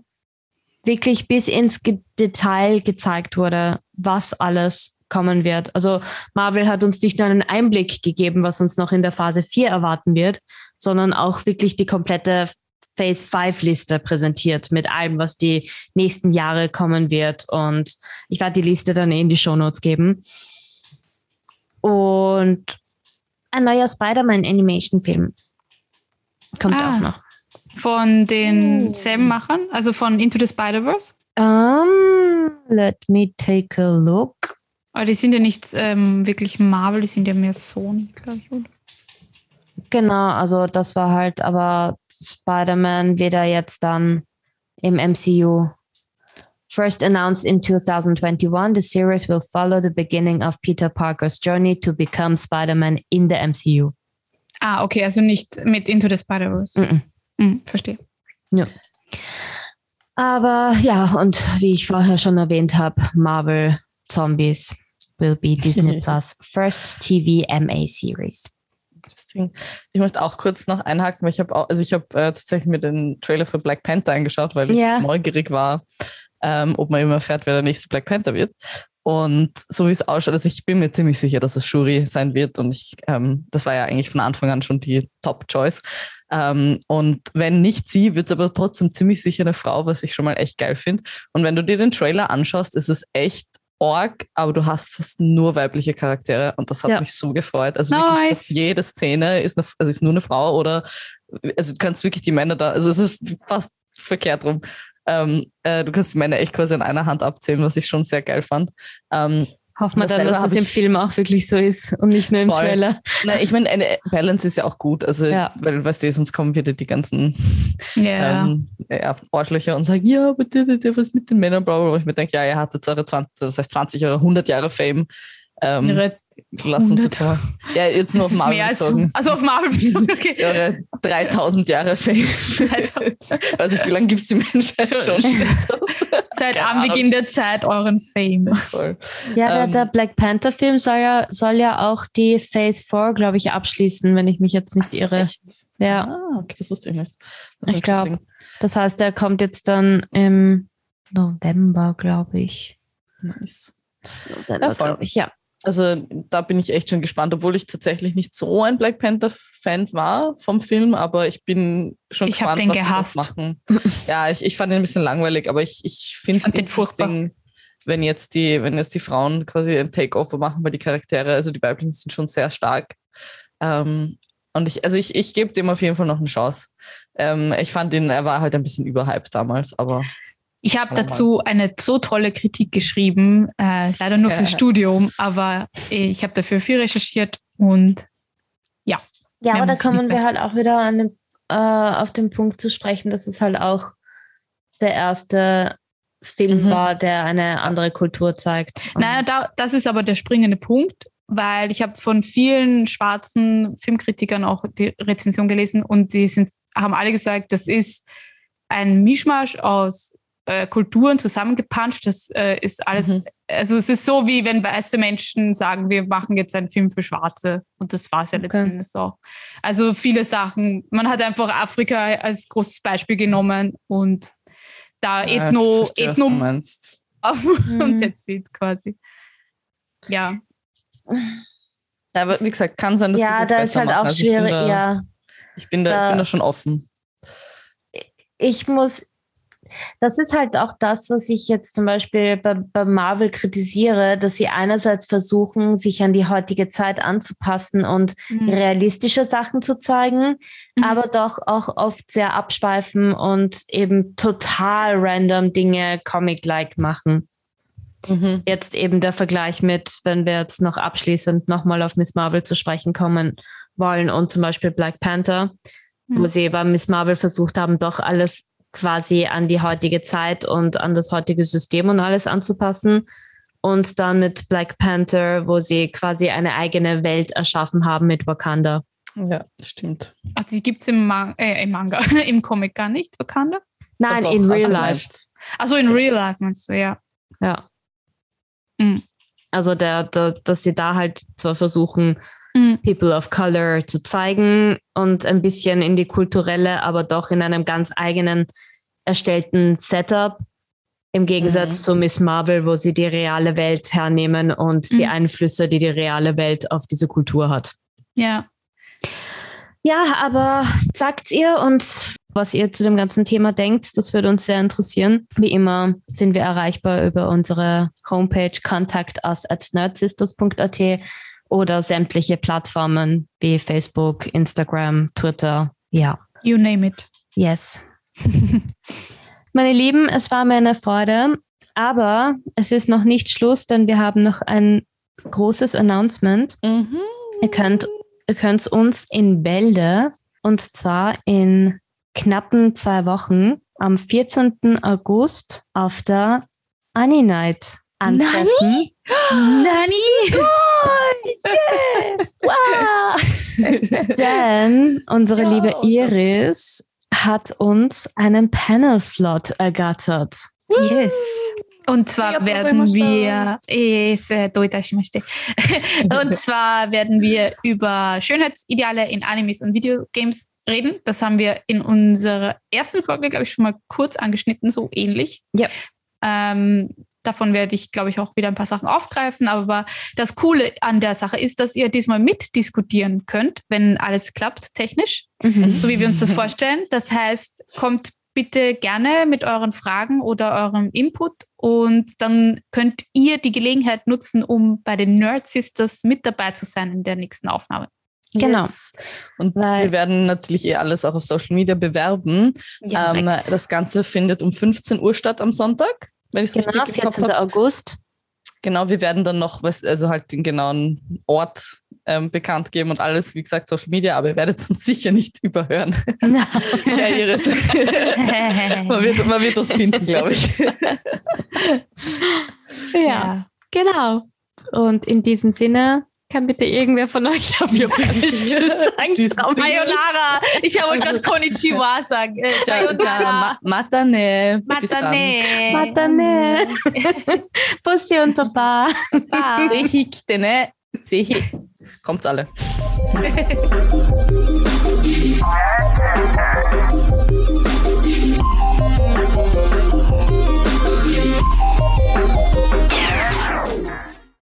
wirklich bis ins Detail gezeigt wurde, was alles kommen wird. Also Marvel hat uns nicht nur einen Einblick gegeben, was uns noch in der Phase 4 erwarten wird, sondern auch wirklich die komplette Phase 5 Liste präsentiert mit allem, was die nächsten Jahre kommen wird. Und ich werde die Liste dann in die Show Notes geben. Und ein neuer Spider-Man Animation Film kommt ah, auch noch. Von den oh. selben Machern, also von Into the Spider-Verse? Um, let me take a look. Aber die sind ja nicht ähm, wirklich Marvel, die sind ja mehr Sony, glaube ich, oder? Genau, also das war halt, aber Spider-Man wieder jetzt dann im MCU. First announced in 2021, the series will follow the beginning of Peter Parker's journey to become Spider-Man in the MCU. Ah, okay, also nicht mit Into the Spider-Verse. Mm -mm. Mm, verstehe. Ja. Aber ja, und wie ich vorher schon erwähnt habe, Marvel Zombies will be Disney *laughs* Plus first TV MA series. Interesting. Ich möchte auch kurz noch einhaken, weil ich habe auch, also ich habe äh, tatsächlich mir den Trailer für Black Panther angeschaut, weil yeah. ich neugierig war, ähm, ob man immer erfährt, wer der nächste Black Panther wird. Und so wie es ausschaut, also ich bin mir ziemlich sicher, dass es Shuri sein wird. Und ich, ähm, das war ja eigentlich von Anfang an schon die Top-Choice. Ähm, und wenn nicht sie, wird es aber trotzdem ziemlich sicher eine Frau, was ich schon mal echt geil finde. Und wenn du dir den Trailer anschaust, ist es echt Org, aber du hast fast nur weibliche Charaktere und das hat ja. mich so gefreut. Also nice. wirklich, dass jede Szene ist, eine, also ist nur eine Frau oder also du kannst wirklich die Männer da, also es ist fast verkehrt rum. Ähm, äh, du kannst die Männer echt quasi an einer Hand abzählen, was ich schon sehr geil fand. Ähm, Hoffen wir dann, dass es im Film auch wirklich so ist und nicht nur im voll. Trailer. Nein, ich meine, eine Balance ist ja auch gut. Also, ja. weil, weißt du, sonst kommen wieder die ganzen yeah. ähm, ja, Arschlöcher und sagen, ja, aber der, der, was mit den Männern, bla, bla. Ich mir denke, ja, ihr hattet eure 20, das heißt 20 oder 100 Jahre Fame. Ähm, Ihre Lassen Sie mal. Ja, jetzt nur auf Marvel bezogen. Also auf Marvel bezogen, okay. *laughs* Ihre 3000 Jahre Fame. Weiß nicht, wie lange gibt es die Menschheit schon? *laughs* Seit Anbeginn der Zeit euren Fame. Voll. Ja, der, ähm, der, Black Panther-Film soll ja, soll ja auch die Phase 4, glaube ich, abschließen, wenn ich mich jetzt nicht irre. Echt? Ja. Ah, okay, das wusste ich nicht. Ich glaube. Das heißt, der kommt jetzt dann im November, glaube ich. Nice. November, ja, glaube ich, ja. Also da bin ich echt schon gespannt, obwohl ich tatsächlich nicht so ein Black Panther-Fan war vom Film, aber ich bin schon ich gespannt, den was gehasst. sie machen. ja, ich, ich fand ihn ein bisschen langweilig, aber ich, ich finde es interesting, wenn jetzt die, wenn jetzt die Frauen quasi ein Takeover machen, weil die Charaktere, also die weiblichen sind schon sehr stark. Ähm, und ich, also ich, ich gebe dem auf jeden Fall noch eine Chance. Ähm, ich fand ihn, er war halt ein bisschen überhyped damals, aber ich habe dazu eine so tolle Kritik geschrieben, äh, leider nur fürs Studium, aber ich habe dafür viel recherchiert und ja. Ja, aber da kommen wir halt auch wieder an den, äh, auf den Punkt zu sprechen, dass es halt auch der erste Film mhm. war, der eine andere Kultur zeigt. Naja, da, das ist aber der springende Punkt, weil ich habe von vielen schwarzen Filmkritikern auch die Rezension gelesen und die sind, haben alle gesagt, das ist ein Mischmasch aus äh, Kulturen zusammengepanscht. Das äh, ist alles, mhm. also es ist so, wie wenn weiße Menschen sagen, wir machen jetzt einen Film für Schwarze. Und das war es ja okay. letzten Endes auch. Also viele Sachen. Man hat einfach Afrika als großes Beispiel genommen und da Ethno, verstehe, Ethno, und that's it quasi. Ja. Aber wie gesagt, kann sein, dass ja, sie da ist halt machen. auch Also ich bin schwierig. da, Ja, Ich bin da, ich Da- bin da schon offen. ich muss, das ist halt auch das, was ich jetzt zum Beispiel bei, bei Marvel kritisiere, dass sie einerseits versuchen, sich an die heutige Zeit anzupassen und Mhm. realistische Sachen zu zeigen, Mhm. aber doch auch oft sehr abschweifen und eben total random Dinge Comic-like machen. Mhm. Jetzt eben der Vergleich mit, wenn wir jetzt noch abschließend nochmal auf Miss Marvel zu sprechen kommen wollen und zum Beispiel Black Panther, wo Mhm. sie bei Miss Marvel versucht haben, doch alles quasi an die heutige Zeit und an das heutige System und alles anzupassen. Und dann mit Black Panther, wo sie quasi eine eigene Welt erschaffen haben mit Wakanda. Ja, stimmt. Also die gibt es im, Man äh, im Manga, *laughs* im Comic gar nicht, Wakanda. Nein, Doch, in doch, real hast du life. Also in Real Life meinst du, ja. Ja. Mhm. Also der, der, dass sie da halt zwar versuchen, Mhm. People of Color zu zeigen und ein bisschen in die kulturelle, aber doch in einem ganz eigenen erstellten Setup. Im Gegensatz Mhm. zu Miss Marvel, wo sie die reale Welt hernehmen und die Mhm. Einflüsse, die die reale Welt auf diese Kultur hat. Ja. Ja, aber sagt's ihr und was ihr zu dem ganzen Thema denkt, das würde uns sehr interessieren. Wie immer sind wir erreichbar über unsere Homepage contact us at nerdsisters.at oder sämtliche Plattformen wie Facebook, Instagram, Twitter. Ja, You name it. yes. *laughs* Meine Lieben, es war mir eine Freude, aber es ist noch nicht Schluss, denn wir haben noch ein großes Announcement. Mhm. Ihr könnt, ihr könnt uns in Bälde und zwar in knappen zwei Wochen am 14. August auf der Annie Night antreffen. *gasps* Nani? *gasps* Schön. Wow. Denn unsere liebe Iris hat uns einen Panel-Slot ergattert. Yes. Und zwar werden wir, äh, *laughs* und zwar werden wir über Schönheitsideale in Animes und Videogames reden. Das haben wir in unserer ersten Folge, glaube ich, schon mal kurz angeschnitten, so ähnlich. Ja. Ähm, davon werde ich, glaube ich, auch wieder ein paar Sachen aufgreifen. Aber das Coole an der Sache ist, dass ihr diesmal mitdiskutieren könnt, wenn alles klappt, technisch so wie wir uns das vorstellen. Das heißt, kommt bitte gerne mit euren Fragen oder eurem Input und dann könnt ihr die Gelegenheit nutzen, um bei den Nerd Sisters mit dabei zu sein in der nächsten Aufnahme. Genau. Yes. Und Weil- wir werden natürlich eh alles auch auf Social Media bewerben. ähm, direkt. das Ganze findet um 15 Uhr statt am Sonntag, wenn ich es Genau, richtig im Kopf 14. habe. August. Genau, wir werden dann noch was, also halt den genauen Ort ähm, bekannt geben und alles, wie gesagt, Social Media, aber ihr werdet *laughs* uns sicher nicht überhören. ja, Iris. *laughs* man, wird, man wird uns finden, glaube ich. ja, genau. Und in diesem Sinne kann bitte irgendwer von euch auf Japanisch Tschüss sagen. Sayonara! Ich habe gerade Konnichiwa sagen. Äh, Sayonara! Ma Matane. Matane! Matane. *laughs* Bussi und Papa. Bye. Sehi kitene. Sehi. Kommt's alle. *laughs*